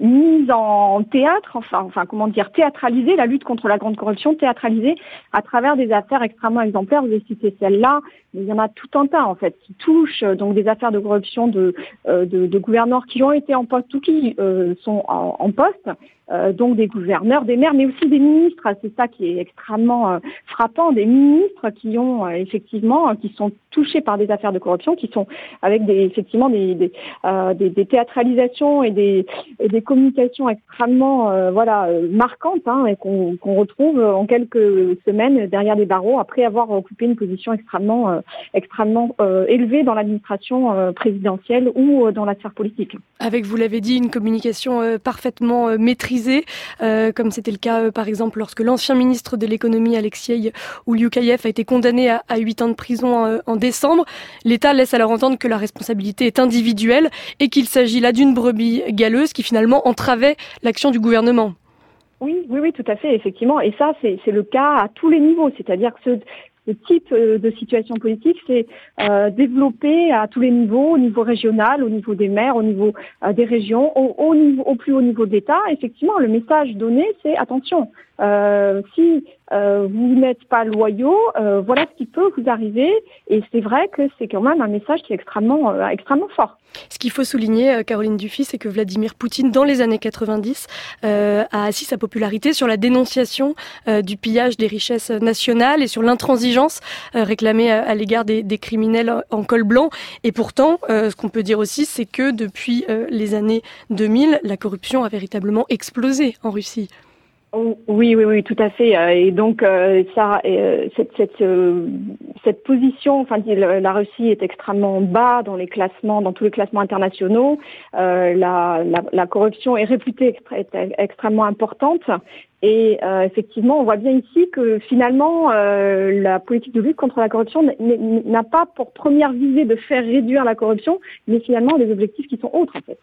mise en théâtre, enfin, enfin comment dire, théâtralisée, la lutte contre la grande corruption théâtralisée à travers des affaires extrêmement exemplaires. Vous avez cité celle-là, mais il y en a tout un tas en fait qui touchent donc des affaires de corruption de, de, de gouverneurs qui ont été en poste ou qui sont en, poste, euh, donc des gouverneurs, des maires, mais aussi des ministres. C'est ça qui est extrêmement euh, frappant, des ministres qui ont euh, effectivement, qui sont touchés par des affaires de corruption, qui sont avec des effectivement des, des, des, théâtralisations et des, des communications extrêmement voilà marquantes hein, et qu'on retrouve en quelques semaines derrière des barreaux après avoir occupé une position extrêmement extrêmement élevée dans l'administration présidentielle ou dans la sphère politique. Avec, vous l'avez dit, une communication parfaitement euh, euh, comme c'était le cas euh, par exemple lorsque l'ancien ministre de l'économie Alexei Oulioukaïev a été condamné à, à 8 ans de prison en, décembre. L'État laisse alors entendre que la responsabilité est individuelle et qu'il s'agit là d'une brebis galeuse qui finalement entravait l'action du gouvernement. Oui, oui, oui, tout à fait, effectivement. Et ça, c'est le cas à tous les niveaux. C'est-à-dire que le type de situation politique, c'est développer à tous les niveaux, au niveau régional, au niveau des maires, au niveau des régions, au, au, niveau, au plus haut niveau de l'État. Effectivement, le message donné, c'est attention, euh, si euh, vous n'êtes pas loyaux, euh, voilà ce qui peut vous arriver. Et c'est vrai que c'est quand même un message qui est extrêmement, euh, extrêmement fort. Ce qu'il faut souligner, euh, Caroline Dufy, c'est que Vladimir Poutine, dans les années 90, a assis sa popularité sur la dénonciation du pillage des richesses nationales et sur l'intransigeance réclamée à, l'égard des, des, criminels en col blanc. Et pourtant, ce qu'on peut dire aussi, c'est que depuis les années 2000, la corruption a véritablement explosé en Russie. Oh, oui, oui, oui, tout à fait. Euh, et donc, euh, ça, euh, cette, cette, cette, position, enfin, la Russie est extrêmement bas dans les classements, dans tous les classements internationaux. La, la, la, corruption est réputée extrêmement importante. Et effectivement, on voit bien ici que finalement, la politique de lutte contre la corruption n'a pas pour première visée de faire réduire la corruption, mais finalement des objectifs qui sont autres, en fait.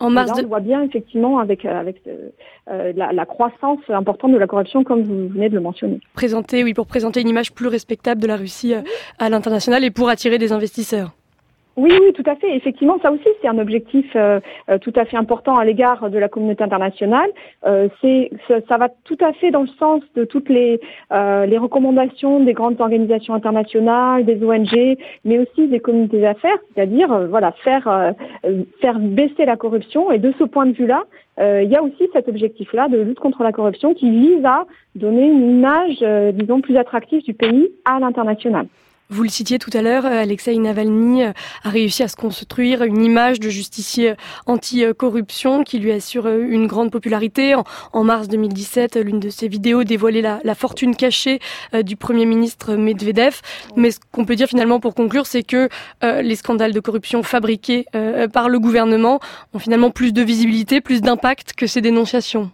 En mars on voit bien effectivement avec, euh, avec euh, euh, la, la, croissance importante de la corruption, comme vous venez de le mentionner. Présenter, oui, pour présenter une image plus respectable de la Russie à l'international et pour attirer des investisseurs. Oui, oui, tout à fait. Effectivement, ça aussi, c'est un objectif euh, euh, tout à fait important à l'égard de la communauté internationale. Euh, c'est, ça, va tout à fait dans le sens de toutes les, les recommandations des grandes organisations internationales, des ONG, mais aussi des communautés d'affaires, c'est-à-dire voilà faire faire baisser la corruption. Et de ce point de vue-là, il y a aussi cet objectif-là de lutte contre la corruption qui vise à donner une image, disons, plus attractive du pays à l'international. Vous le citiez tout à l'heure, euh, Alexei Navalny euh, a réussi à se construire une image de justicier anti-corruption qui lui assure euh, une grande popularité. En, mars 2017, l'une de ses vidéos dévoilait la, fortune cachée du Premier ministre Medvedev. Mais ce qu'on peut dire finalement pour conclure, c'est que les scandales de corruption fabriqués par le gouvernement ont finalement plus de visibilité, plus d'impact que ces dénonciations.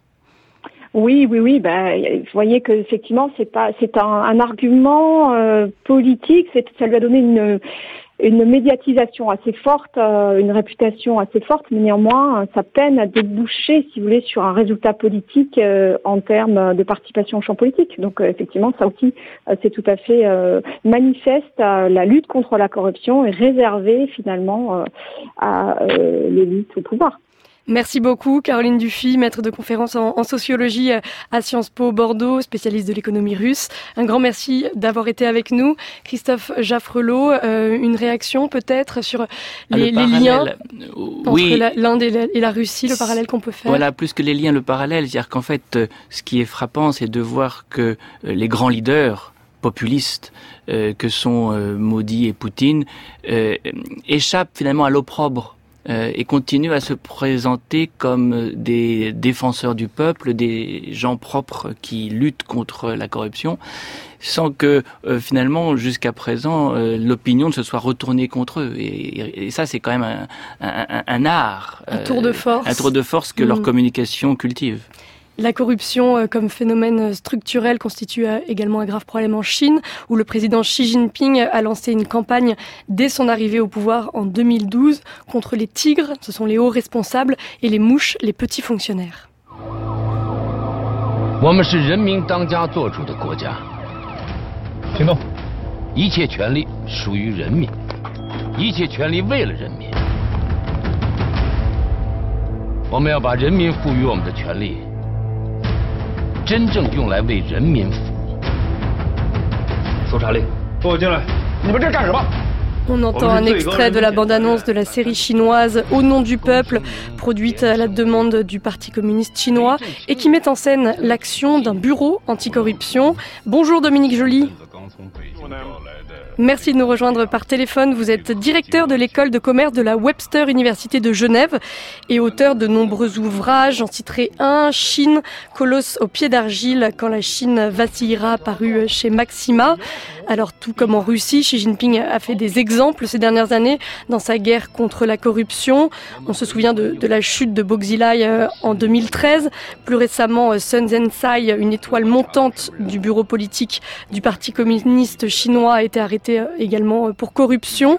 Oui, oui, oui. Ben, vous voyez que effectivement, c'est pas, c'est un, argument euh, politique. ça lui a donné une, une médiatisation assez forte, euh, une réputation assez forte, mais néanmoins, ça peine à déboucher, si vous voulez, sur un résultat politique euh, en termes de participation au champ politique. Donc, effectivement, ça aussi, c'est tout à fait manifeste. la lutte contre la corruption est réservée finalement à l'élite au pouvoir. Merci beaucoup, Caroline Dufy, maître de conférence en, sociologie à Sciences Po Bordeaux, spécialiste de l'économie russe. Un grand merci d'avoir été avec nous. Christophe Jaffrelot, euh, une réaction peut-être sur ah, les, liens entre l'Inde et, la Russie, le parallèle qu'on peut faire? Voilà, plus que les liens, le parallèle. C'est-à-dire qu'en fait, euh, ce qui est frappant, c'est de voir que euh, les grands leaders populistes que sont Modi et Poutine échappent finalement à l'opprobre euh, et continuent à se présenter comme des défenseurs du peuple, des gens propres qui luttent contre la corruption, sans que euh, finalement jusqu'à présent euh, l'opinion ne se soit retournée contre eux. Et, ça, c'est quand même un, un, un art, un tour de force, un tour de force que leur mm. communication cultive. La corruption euh, comme phénomène structurel constitue euh, également un grave problème en Chine, où le président Xi Jinping a lancé une campagne dès son arrivée au pouvoir en 2012 contre les tigres, ce sont les hauts responsables, et les mouches, les petits fonctionnaires. On entend un extrait de la bande-annonce de la série chinoise Au nom du peuple, produite à la demande du Parti communiste chinois et qui met en scène l'action d'un bureau anticorruption. Bonjour Dominique Joly. Merci de nous rejoindre par téléphone. Vous êtes directeur de l'école de commerce de la Webster Université de Genève et auteur de nombreux ouvrages. J'en citerai un, Chine, colosse au pied d'argile, quand la Chine vacillera, paru chez Maxima. Alors tout comme en Russie, Xi Jinping a fait des exemples ces dernières années dans sa guerre contre la corruption. On se souvient de, la chute de Boxilai euh, en 2013. Plus récemment, euh, Sun Zensai, une étoile montante du bureau politique du Parti communiste chinois, a été arrêtée euh, également euh, pour corruption.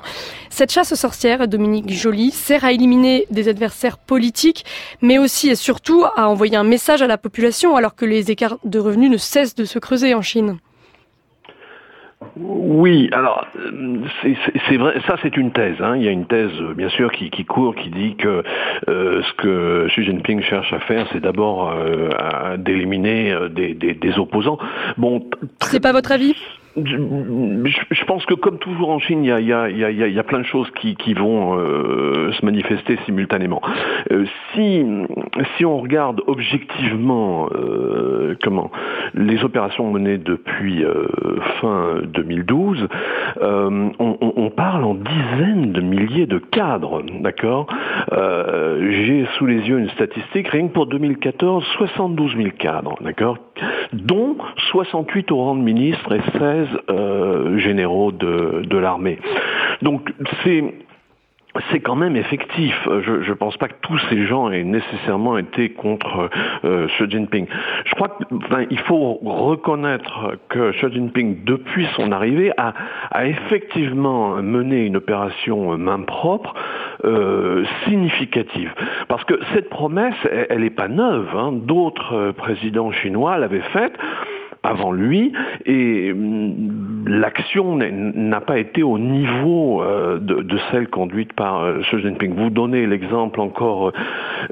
Cette chasse aux sorcières, Dominique Joly, sert à éliminer des adversaires politiques, mais aussi et surtout à envoyer un message à la population alors que les écarts de revenus ne cessent de se creuser en Chine. Oui, alors c'est vrai, ça c'est une thèse. Hein. Il y a une thèse bien sûr qui, court, qui dit que ce que Xi Jinping cherche à faire, c'est d'abord d'éliminer des, des, opposants. Bon, c'est pas votre avis? Je, pense que comme toujours en Chine, il y a, y a, y a, plein de choses qui, qui vont euh, se manifester simultanément. Euh, si, si on regarde objectivement euh, comment les opérations menées depuis fin 2012, on, on, parle en dizaines de milliers de cadres, d'accord J'ai sous les yeux une statistique, rien que pour 2014, 72 000 cadres, d'accord Dont 68 au rang de ministre et 16 euh, généraux de, de l'armée. Donc c'est c'est quand même effectif. Je ne pense pas que tous ces gens aient nécessairement été contre euh, Xi Jinping. Je crois qu'il faut reconnaître que Xi Jinping, depuis son arrivée, a, effectivement mené une opération main propre euh, significative. Parce que cette promesse, elle n'est pas neuve. Hein. D'autres présidents chinois l'avaient faite avant lui hum, l'action n'a pas été au niveau euh, de, celle conduite par euh, Xi Jinping. Vous donnez l'exemple encore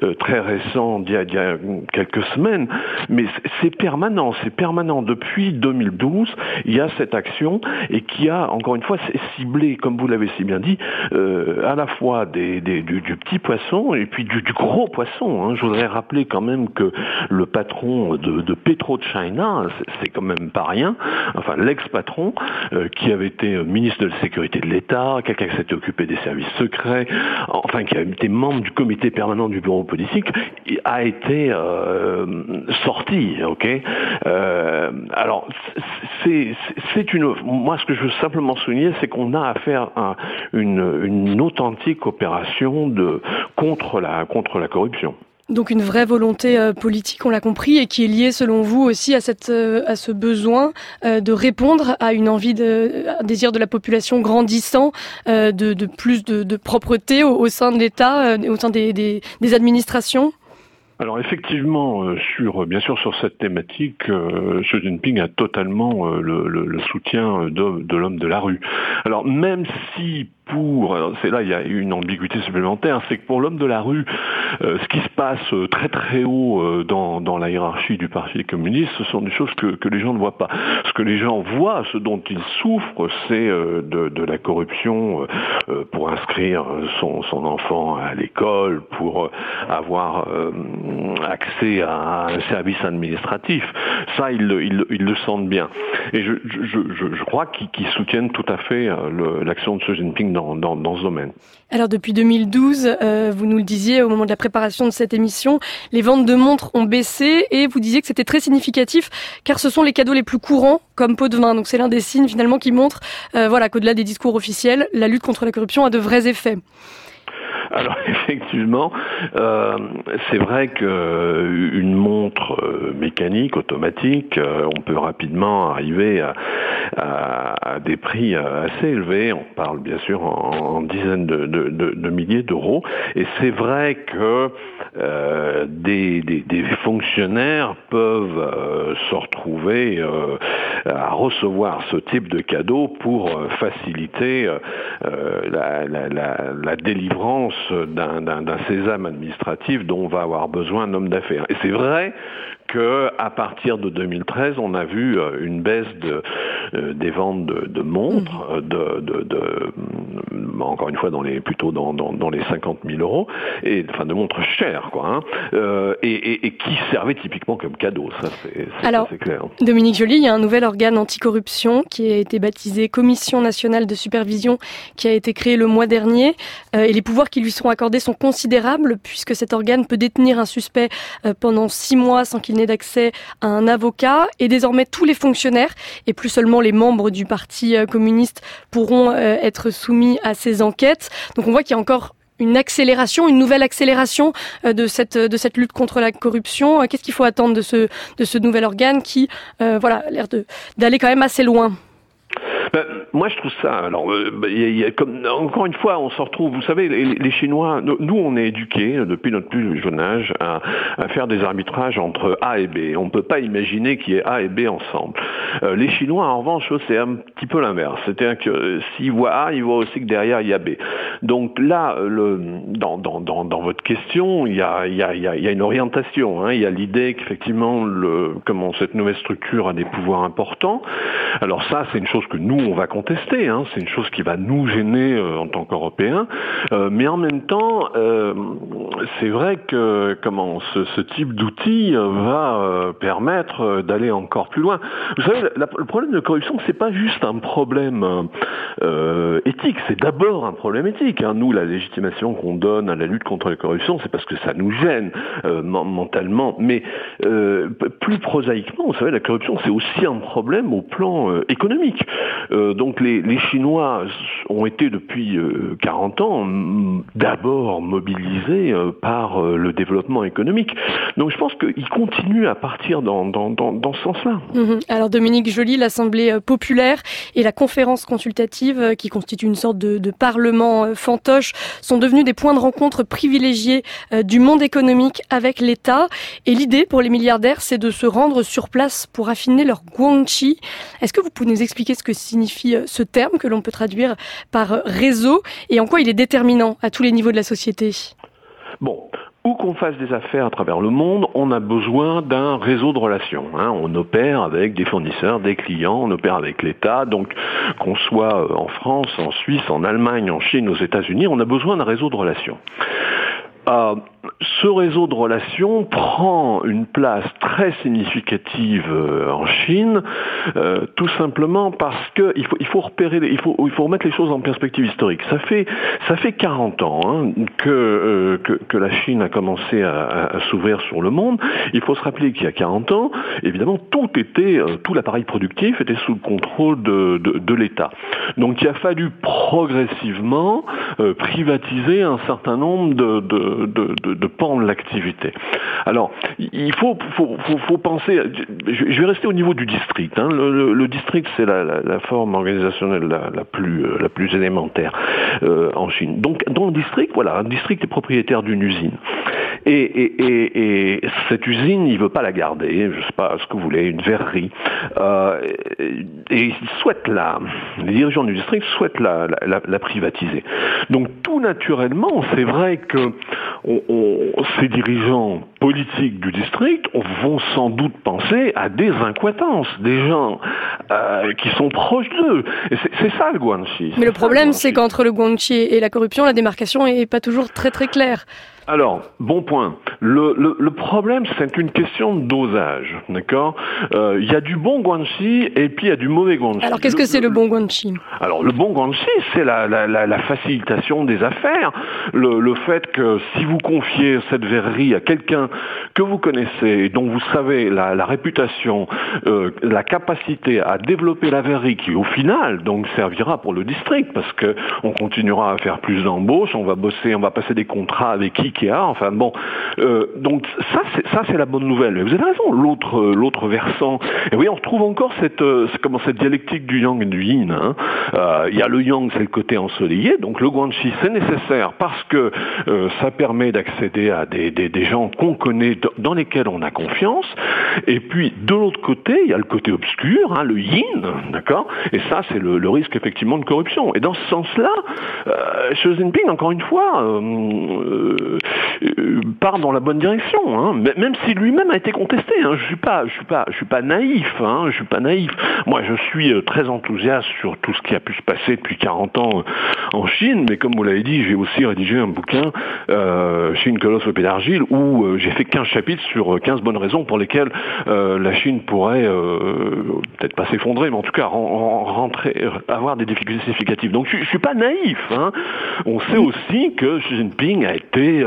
euh, très récent d'il y, a quelques semaines, mais c'est permanent, c'est permanent. Depuis 2012, il y a cette action et qui a, encore une fois, ciblé, comme vous l'avez si bien dit, à la fois des, du, petit poisson et puis du, gros poisson. Hein. Je voudrais rappeler quand même que le patron de, de Petro China, c'est quand même pas rien. Enfin, l'ex-patron, euh, qui avait été euh, ministre de la sécurité de l'État, quelqu'un qui s'était occupé des services secrets, enfin qui avait été membre du comité permanent du bureau politique, a été euh, sorti. Ok? alors, c'est une. Moi, ce que je veux simplement souligner, c'est qu'on a affaire à une, une authentique opération de contre la contre la corruption. Donc une vraie volonté euh, politique, on l'a compris, et qui est liée selon vous aussi à, cette, euh, à ce besoin euh, de répondre à une envie, de, un désir de la population grandissant de, de, plus de, de propreté au, sein de l'État, au sein des, des, des administrations? Alors effectivement, sur bien sûr sur cette thématique, Xi Jinping a totalement le, le, le soutien de, de l'homme de la rue. Alors même si pour, c'est là il y a une ambiguïté supplémentaire, c'est que pour l'homme de la rue, euh, ce qui se passe euh, très très haut euh, dans, dans la hiérarchie du Parti communiste, ce sont des choses que, que les gens ne voient pas. Ce que les gens voient, ce dont ils souffrent, c'est de, la corruption pour inscrire son, son enfant à l'école, pour avoir accès à un service administratif. Ça, ils, ils, le sentent bien. Et je, je, crois qu'ils soutiennent tout à fait l'action de Xi Jinping dans, ce domaine. Alors depuis 2012, euh, vous nous le disiez au moment de la préparation de cette émission, les ventes de montres ont baissé et vous disiez que c'était très significatif car ce sont les cadeaux les plus courants comme pot de vin. Donc c'est l'un des signes finalement qui montre euh, voilà, qu'au-delà des discours officiels, la lutte contre la corruption a de vrais effets. Alors effectivement, euh, c'est vrai qu'une euh, montre euh, mécanique, automatique, on peut rapidement arriver à, des prix assez élevés. On parle bien sûr en, dizaines de, milliers d'euros. Et c'est vrai que des, fonctionnaires peuvent se retrouver à recevoir ce type de cadeau pour faciliter la délivrance d'un sésame administratif dont on va avoir besoin un homme d'affaires. Et c'est vrai que à partir de 2013, on a vu euh, une baisse de, euh, des ventes de, montres, mmh. euh, de, de, encore une fois dans les plutôt dans, dans, les 50 000 euros, et enfin de montres chères, quoi, hein, et, et, qui servaient typiquement comme cadeau. Ça, c'est clair. Dominique Joly, il y a un nouvel organe anticorruption qui a été baptisé Commission nationale de supervision, qui a été créé le mois dernier, et les pouvoirs qui lui seront accordés sont considérables puisque cet organe peut détenir un suspect pendant six mois sans qu'il n'ait d'accès à un avocat et désormais tous les fonctionnaires et plus seulement les membres du Parti euh, communiste pourront euh, être soumis à ces enquêtes. Donc on voit qu'il y a encore une accélération, une nouvelle accélération euh, de cette lutte contre la corruption. Qu'est-ce qu'il faut attendre de ce nouvel organe qui voilà a l'air d'aller quand même assez loin? Ben, Moi, je trouve ça. Alors, euh, ben, encore une fois, on se retrouve. Vous savez, les, Chinois, nous, on est éduqués depuis notre plus jeune âge à, faire des arbitrages entre A et B. On ne peut pas imaginer qu'il y ait A et B ensemble. Euh, les Chinois, en revanche, c'est un petit peu l'inverse. C'est-à-dire que euh, s'ils voient A, ils voient aussi que derrière il y a B. Donc là, dans, votre question, il y a, une orientation. Hein. Il y a l'idée qu'effectivement, cette nouvelle structure a des pouvoirs importants. Alors ça, c'est une chose que nous, on va contester. Hein. C'est une chose qui va nous gêner euh, en tant qu'Européens. Euh, mais en même temps, euh, c'est vrai que comment ce, ce type d'outil va permettre d'aller encore plus loin. Vous savez, le problème de corruption, c'est pas juste un problème éthique. C'est d'abord un problème éthique. Hein. Nous, la légitimation qu'on donne à la lutte contre la corruption, c'est parce que ça nous gêne mentalement. Mais plus prosaïquement, vous savez, la corruption, c'est aussi un problème au plan euh, économique. Euh, donc les, Chinois ont été depuis 40 euh, ans d'abord mobilisés par le développement économique. Donc je pense qu'ils continuent à partir dans, dans, dans, dans ce sens-là. Mhm. Alors Dominique Joly, l'Assemblée populaire et la conférence consultative qui constitue une sorte de, de parlement fantoche sont devenus des points de rencontre privilégiés du monde économique avec l'État. Et l'idée pour les milliardaires, c'est de se rendre sur place pour affiner leur guanxi. Est-ce que vous pouvez nous expliquer ce que signifie euh, ce terme que l'on peut traduire par euh, réseau et en quoi il est déterminant à tous les niveaux de la société? Bon, où qu'on fasse des affaires à travers le monde, on a besoin d'un réseau de relations. Hein. On opère avec des fournisseurs, des clients, on opère avec l'État. Donc, qu'on soit euh, en France, en Suisse, en Allemagne, en Chine, aux États-Unis, on a besoin d'un réseau de relations. Euh, ce réseau de relations prend une place très significative euh, en Chine, euh, tout simplement parce qu'il faut, il faut repérer, il faut, il faut remettre les choses en perspective historique. Ça fait, ça fait 40 ans hein, que, que, que, la Chine a commencé à, à, s'ouvrir sur le monde. Il faut se rappeler qu'il y a 40 ans, évidemment, tout était, tout l'appareil productif était sous le contrôle de, de, de l'État. Donc il a fallu progressivement privatiser un certain nombre de, de de, de, de de l'activité. Alors, il faut, faut, faut, penser, je vais rester au niveau du district. Hein. Le, district, c'est la, la, forme organisationnelle la, la, plus, euh, la plus élémentaire euh, en Chine. Donc, dans le district, voilà, un district est propriétaire d'une usine. Et, et, et, et, cette usine, il veut pas la garder, je sais pas ce que vous voulez, une verrerie. Euh, et il souhaite la, les dirigeants du district souhaitent la, la, la privatiser. Donc tout naturellement, c'est vrai que on, on, ces dirigeants politiques du district vont sans doute penser à des incohérences, des gens euh, qui sont proches d'eux. C'est ça le Guanxi. Mais le problème, c'est qu'entre le Guanxi et la corruption, la démarcation est pas toujours très très claire. Alors, bon point. Le, le, le problème, c'est une question de dosage, d'accord euh, Il y a du bon guanxi et puis il y a du mauvais guanxi. Alors, qu'est-ce que c'est le, bon guanxi Alors, le bon guanxi, c'est la, la, la, la, facilitation des affaires. Le, le, fait que si vous confiez cette verrerie à quelqu'un que vous connaissez, dont vous savez la, la réputation, euh, la capacité à développer la verrerie, qui au final, donc, servira pour le district, parce que on continuera à faire plus d'embauches, on va bosser, on va passer des contrats avec qui Enfin bon, euh, donc ça c'est ça c'est la bonne nouvelle. Mais vous avez raison. L'autre euh, l'autre versant. Et oui, on retrouve encore cette euh, comment cette dialectique du yang et du yin. Hein. Euh, il y a le yang, c'est le côté ensoleillé. Donc le guanxi c'est nécessaire parce que euh, ça permet d'accéder à des, des, des gens qu'on connaît, dans lesquels on a confiance. Et puis de l'autre côté, il y a le côté obscur, hein, le yin, d'accord. Et ça c'est le, le, risque effectivement de corruption. Et dans ce sens-là, euh, Xi Jinping encore une fois euh, part dans la bonne direction, hein. même si lui-même a été contesté. Hein. Je suis pas, je suis pas, je suis pas naïf. Hein. Je suis pas naïf. Moi, je suis euh, très enthousiaste sur tout ce qui a pu se passer depuis 40 ans euh, en Chine. Mais comme vous l'avez dit, j'ai aussi rédigé un bouquin, euh, Chine colosse au pied d'argile, où j'ai fait 15 chapitres sur 15 bonnes raisons pour lesquelles la Chine pourrait peut-être pas s'effondrer, mais en tout cas rentrer, avoir des difficultés significatives. Donc, je, je suis pas naïf. On sait aussi que Xi Jinping a été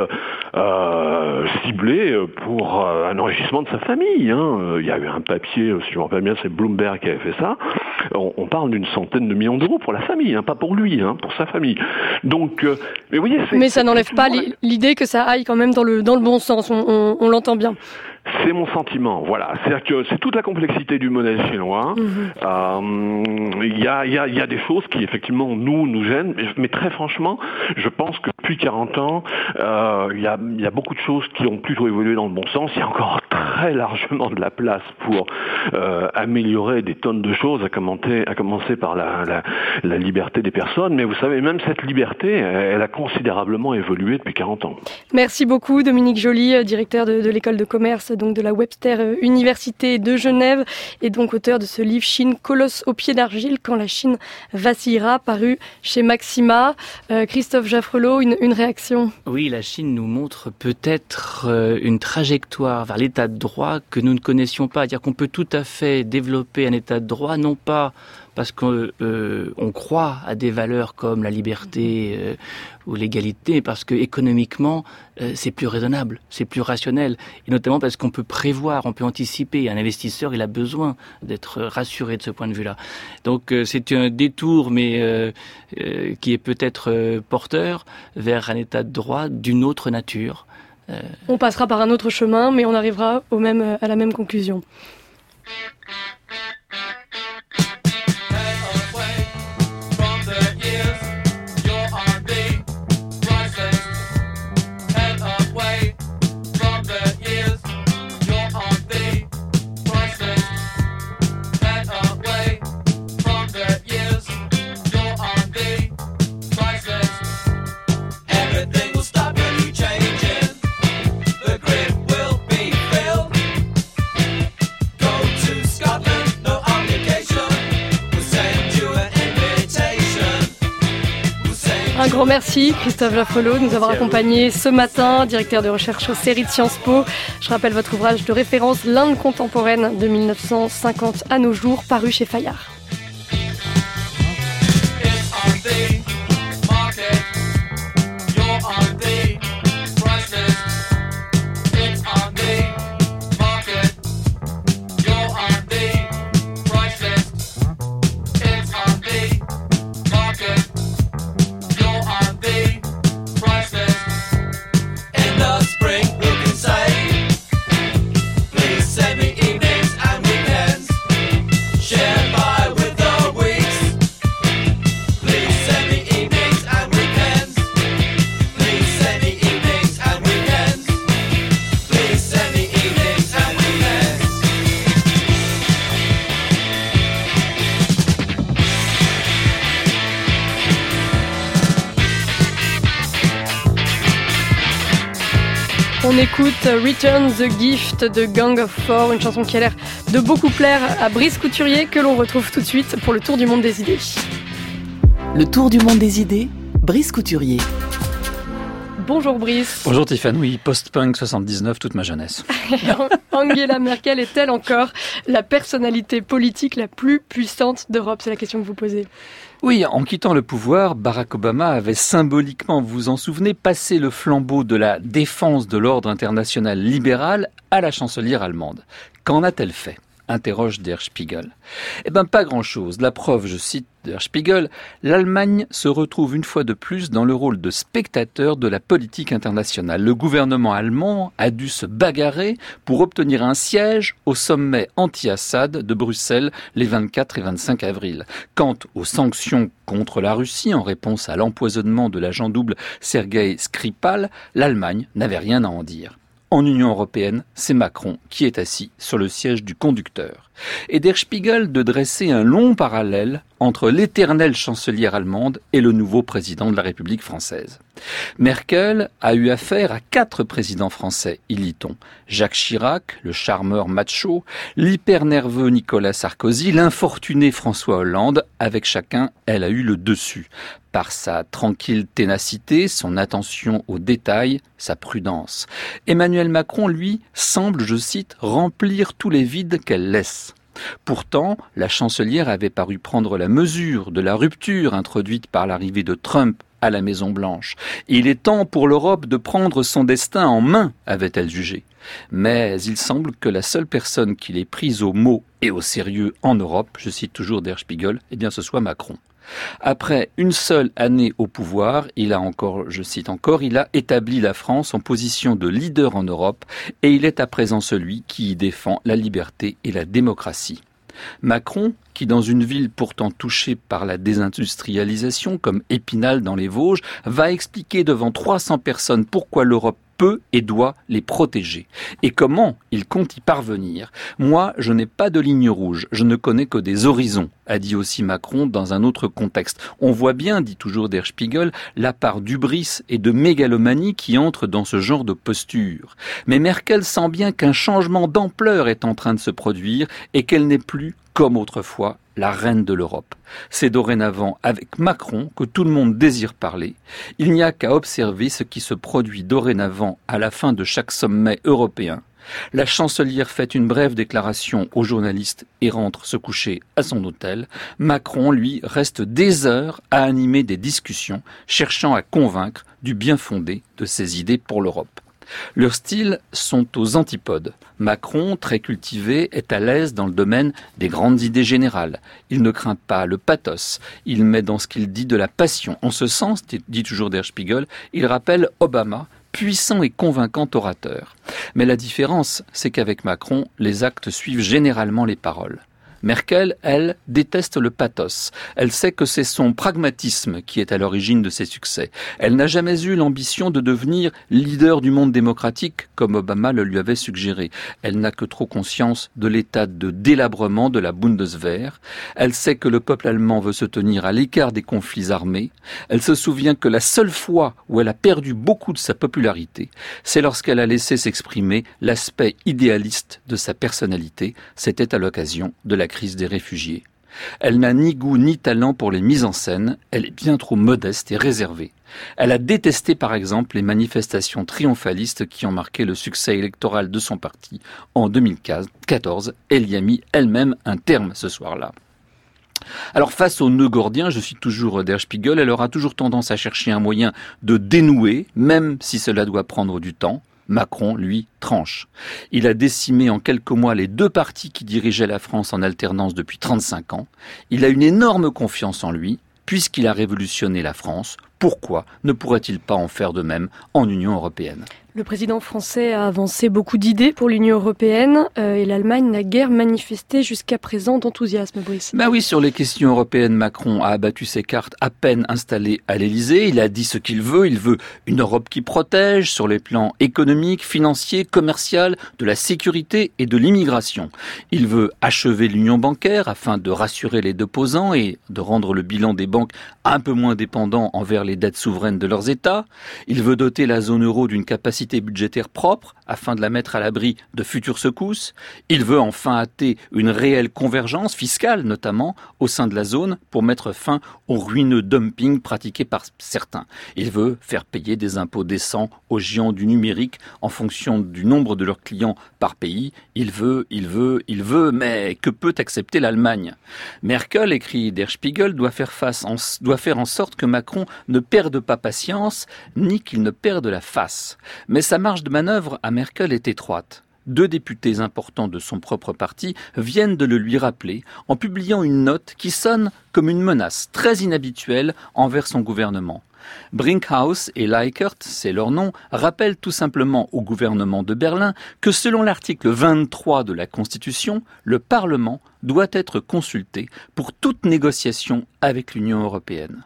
euh, ciblé pour euh, un enrichissement de sa famille. Hein. Il y a eu un papier, si je me rappelle bien, c'est Bloomberg qui avait fait ça. On, on parle d'une centaine de millions d'euros pour la famille, hein, pas pour lui, hein, pour sa famille. Donc, euh, mais, voyez, mais ça n'enlève pas l'idée que ça aille quand même dans le dans le bon sens. On, on, on l'entend bien. C'est mon sentiment, voilà. C'est-à-dire que c'est toute la complexité du modèle chinois. Mhm. Euh, il y, a, y, a, y, a, des choses qui effectivement nous nous gênent, mais, très franchement, je pense que depuis 40 ans, euh, il y, a, y, a, beaucoup de choses qui ont plutôt évolué dans le bon sens. Il y a encore très largement de la place pour euh, améliorer des tonnes de choses, à commencer, à commencer par la, la, la, liberté des personnes. Mais vous savez, même cette liberté, elle a considérablement évolué depuis 40 ans. Merci beaucoup, Dominique Joly, directeur de, de l'école de commerce de la Webster euh, Université de Genève et donc auteur de ce livre Chine colosse au pied d'argile quand la Chine vacillera paru chez Maxima. Euh, Christophe Jaffrelot, une, une, réaction? Oui, la Chine nous montre peut-être euh, une trajectoire vers l'état de droit que nous ne connaissions pas. C'est-à-dire qu'on peut tout à fait développer un état de droit, non pas parce qu'on euh, croit à des valeurs comme la liberté euh, ou l'égalité, parce que économiquement euh, c'est plus raisonnable, c'est plus rationnel, et notamment parce qu'on peut prévoir, on peut anticiper. Un investisseur, il a besoin d'être rassuré de ce point de vue-là. Donc c'est un détour, mais qui est peut-être porteur vers un état de droit d'une autre nature. On passera par un autre chemin, mais on arrivera au même, à la même conclusion. Grand merci Christophe Jaffolo de nous avoir accompagnés ce matin, directeur de recherche aux séries de Sciences Po. Je rappelle votre ouvrage de référence L'Inde contemporaine de 1950 à nos jours, paru chez Fayard. Return the Gift de Gang of Four, une chanson qui a l'air de beaucoup plaire à Brice Couturier que l'on retrouve tout de suite pour le tour du monde des idées. Le tour du monde des idées, Brice Couturier. Bonjour Brice. Bonjour Tiffany, oui, post-punk 79 toute ma jeunesse. Angela Merkel est-elle encore la personnalité politique la plus puissante d'Europe? C'est la question que vous posez. Oui, en quittant le pouvoir, Barack Obama avait symboliquement, vous vous en souvenez, passé le flambeau de la défense de l'ordre international libéral à la chancelière allemande. Qu'en a-t-elle fait? Interroge Der Spiegel. Eh bien, pas grand-chose. La preuve, je cite Der Spiegel, l'Allemagne se retrouve une fois de plus dans le rôle de spectateur de la politique internationale. Le gouvernement allemand a dû se bagarrer pour obtenir un siège au sommet anti-Assad de Bruxelles les 24 et 25 avril. Quant aux sanctions contre la Russie en réponse à l'empoisonnement de l'agent double Sergei Skripal, l'Allemagne n'avait rien à en dire en Union européenne, c'est Macron qui est assis sur le siège du conducteur. Et Der Spiegel de dresser un long parallèle entre l'éternelle chancelière allemande et le nouveau président de la République française. Merkel a eu affaire à quatre présidents français, y lit-on. Jacques Chirac, le charmeur macho, l'hyper-nerveux Nicolas Sarkozy, l'infortuné François Hollande, avec chacun, elle a eu le dessus. Par sa tranquille ténacité, son attention aux détails, sa prudence. Emmanuel Macron, lui, semble, je cite, remplir tous les vides qu'elle laisse. Pourtant, la chancelière avait paru prendre la mesure de la rupture introduite par l'arrivée de Trump à la Maison Blanche. Il est temps pour l'Europe de prendre son destin en main, avait-elle jugé. Mais il semble que la seule personne qui l'ait prise au mot et au sérieux en Europe, je cite toujours Der Spiegel, eh bien ce soit Macron. Après une seule année au pouvoir, il a encore, je cite encore, il a établi la France en position de leader en Europe et il est à présent celui qui y défend la liberté et la démocratie. Macron, qui dans une ville pourtant touchée par la désindustrialisation comme Épinal dans les Vosges, va expliquer devant 300 personnes pourquoi l'Europe peut et doit les protéger. Et comment il compte y parvenir? Moi, je n'ai pas de ligne rouge, je ne connais que des horizons, a dit aussi Macron dans un autre contexte. On voit bien, dit toujours Der Spiegel, la part d'ubris et de mégalomanie qui entre dans ce genre de posture. Mais Merkel sent bien qu'un changement d'ampleur est en train de se produire et qu'elle n'est plus comme autrefois, la reine de l'Europe. C'est dorénavant avec Macron que tout le monde désire parler. Il n'y a qu'à observer ce qui se produit dorénavant à la fin de chaque sommet européen. La chancelière fait une brève déclaration aux journalistes et rentre se coucher à son hôtel. Macron, lui, reste des heures à animer des discussions, cherchant à convaincre du bien fondé de ses idées pour l'Europe. Leurs styles sont aux antipodes. Macron, très cultivé, est à l'aise dans le domaine des grandes idées générales. Il ne craint pas le pathos. Il met dans ce qu'il dit de la passion. En ce sens, dit toujours Der Spiegel, il rappelle Obama, puissant et convaincant orateur. Mais la différence, c'est qu'avec Macron, les actes suivent généralement les paroles. Merkel, elle, déteste le pathos. Elle sait que c'est son pragmatisme qui est à l'origine de ses succès. Elle n'a jamais eu l'ambition de devenir leader du monde démocratique, comme Obama le lui avait suggéré. Elle n'a que trop conscience de l'état de délabrement de la Bundeswehr. Elle sait que le peuple allemand veut se tenir à l'écart des conflits armés. Elle se souvient que la seule fois où elle a perdu beaucoup de sa popularité, c'est lorsqu'elle a laissé s'exprimer l'aspect idéaliste de sa personnalité. C'était à l'occasion de la crise des réfugiés. Elle n'a ni goût ni talent pour les mises en scène, elle est bien trop modeste et réservée. Elle a détesté par exemple les manifestations triomphalistes qui ont marqué le succès électoral de son parti en 2014. Elle y a mis elle-même un terme ce soir-là. Alors face au nœud gordien, je suis toujours Der Spiegel, elle aura toujours tendance à chercher un moyen de dénouer, même si cela doit prendre du temps. Macron, lui, tranche. Il a décimé en quelques mois les deux partis qui dirigeaient la France en alternance depuis 35 ans. Il a une énorme confiance en lui, puisqu'il a révolutionné la France. Pourquoi ne pourrait-il pas en faire de même en Union européenne? Le président français a avancé beaucoup d'idées pour l'Union européenne euh, et l'Allemagne n'a guère manifesté jusqu'à présent d'enthousiasme, Brice. Ben oui, sur les questions européennes, Macron a abattu ses cartes à peine installées à l'Élysée. Il a dit ce qu'il veut. Il veut une Europe qui protège sur les plans économiques, financiers, commercial, de la sécurité et de l'immigration. Il veut achever l'union bancaire afin de rassurer les déposants et de rendre le bilan des banques un peu moins dépendant envers les dettes souveraines de leurs États. Il veut doter la zone euro d'une capacité budgétaire propre afin de la mettre à l'abri de futures secousses. Il veut enfin hâter une réelle convergence fiscale, notamment au sein de la zone, pour mettre fin au ruineux dumping pratiqué par certains. Il veut faire payer des impôts décents aux géants du numérique en fonction du nombre de leurs clients par pays. Il veut, il veut, il veut, mais que peut accepter l'Allemagne? Merkel, écrit Der Spiegel, doit faire, face doit faire en sorte que Macron ne perde pas patience, ni qu'il ne perde la face. Mais sa marge de manœuvre à Merkel est étroite. Deux députés importants de son propre parti viennent de le lui rappeler en publiant une note qui sonne comme une menace très inhabituelle envers son gouvernement. Brinkhaus et Leichert, c'est leur nom, rappellent tout simplement au gouvernement de Berlin que selon l'article 23 de la Constitution, le Parlement doit être consulté pour toute négociation avec l'Union européenne.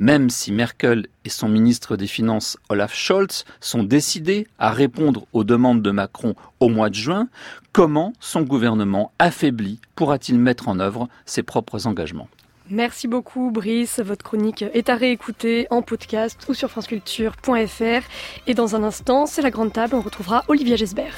Même si Merkel et son ministre des Finances Olaf Scholz sont décidés à répondre aux demandes de Macron au mois de juin, comment son gouvernement affaibli pourra-t-il mettre en œuvre ses propres engagements Merci beaucoup Brice, votre chronique est à réécouter en podcast ou sur franceculture.fr et dans un instant, c'est la grande table, on retrouvera Olivier Gesbert.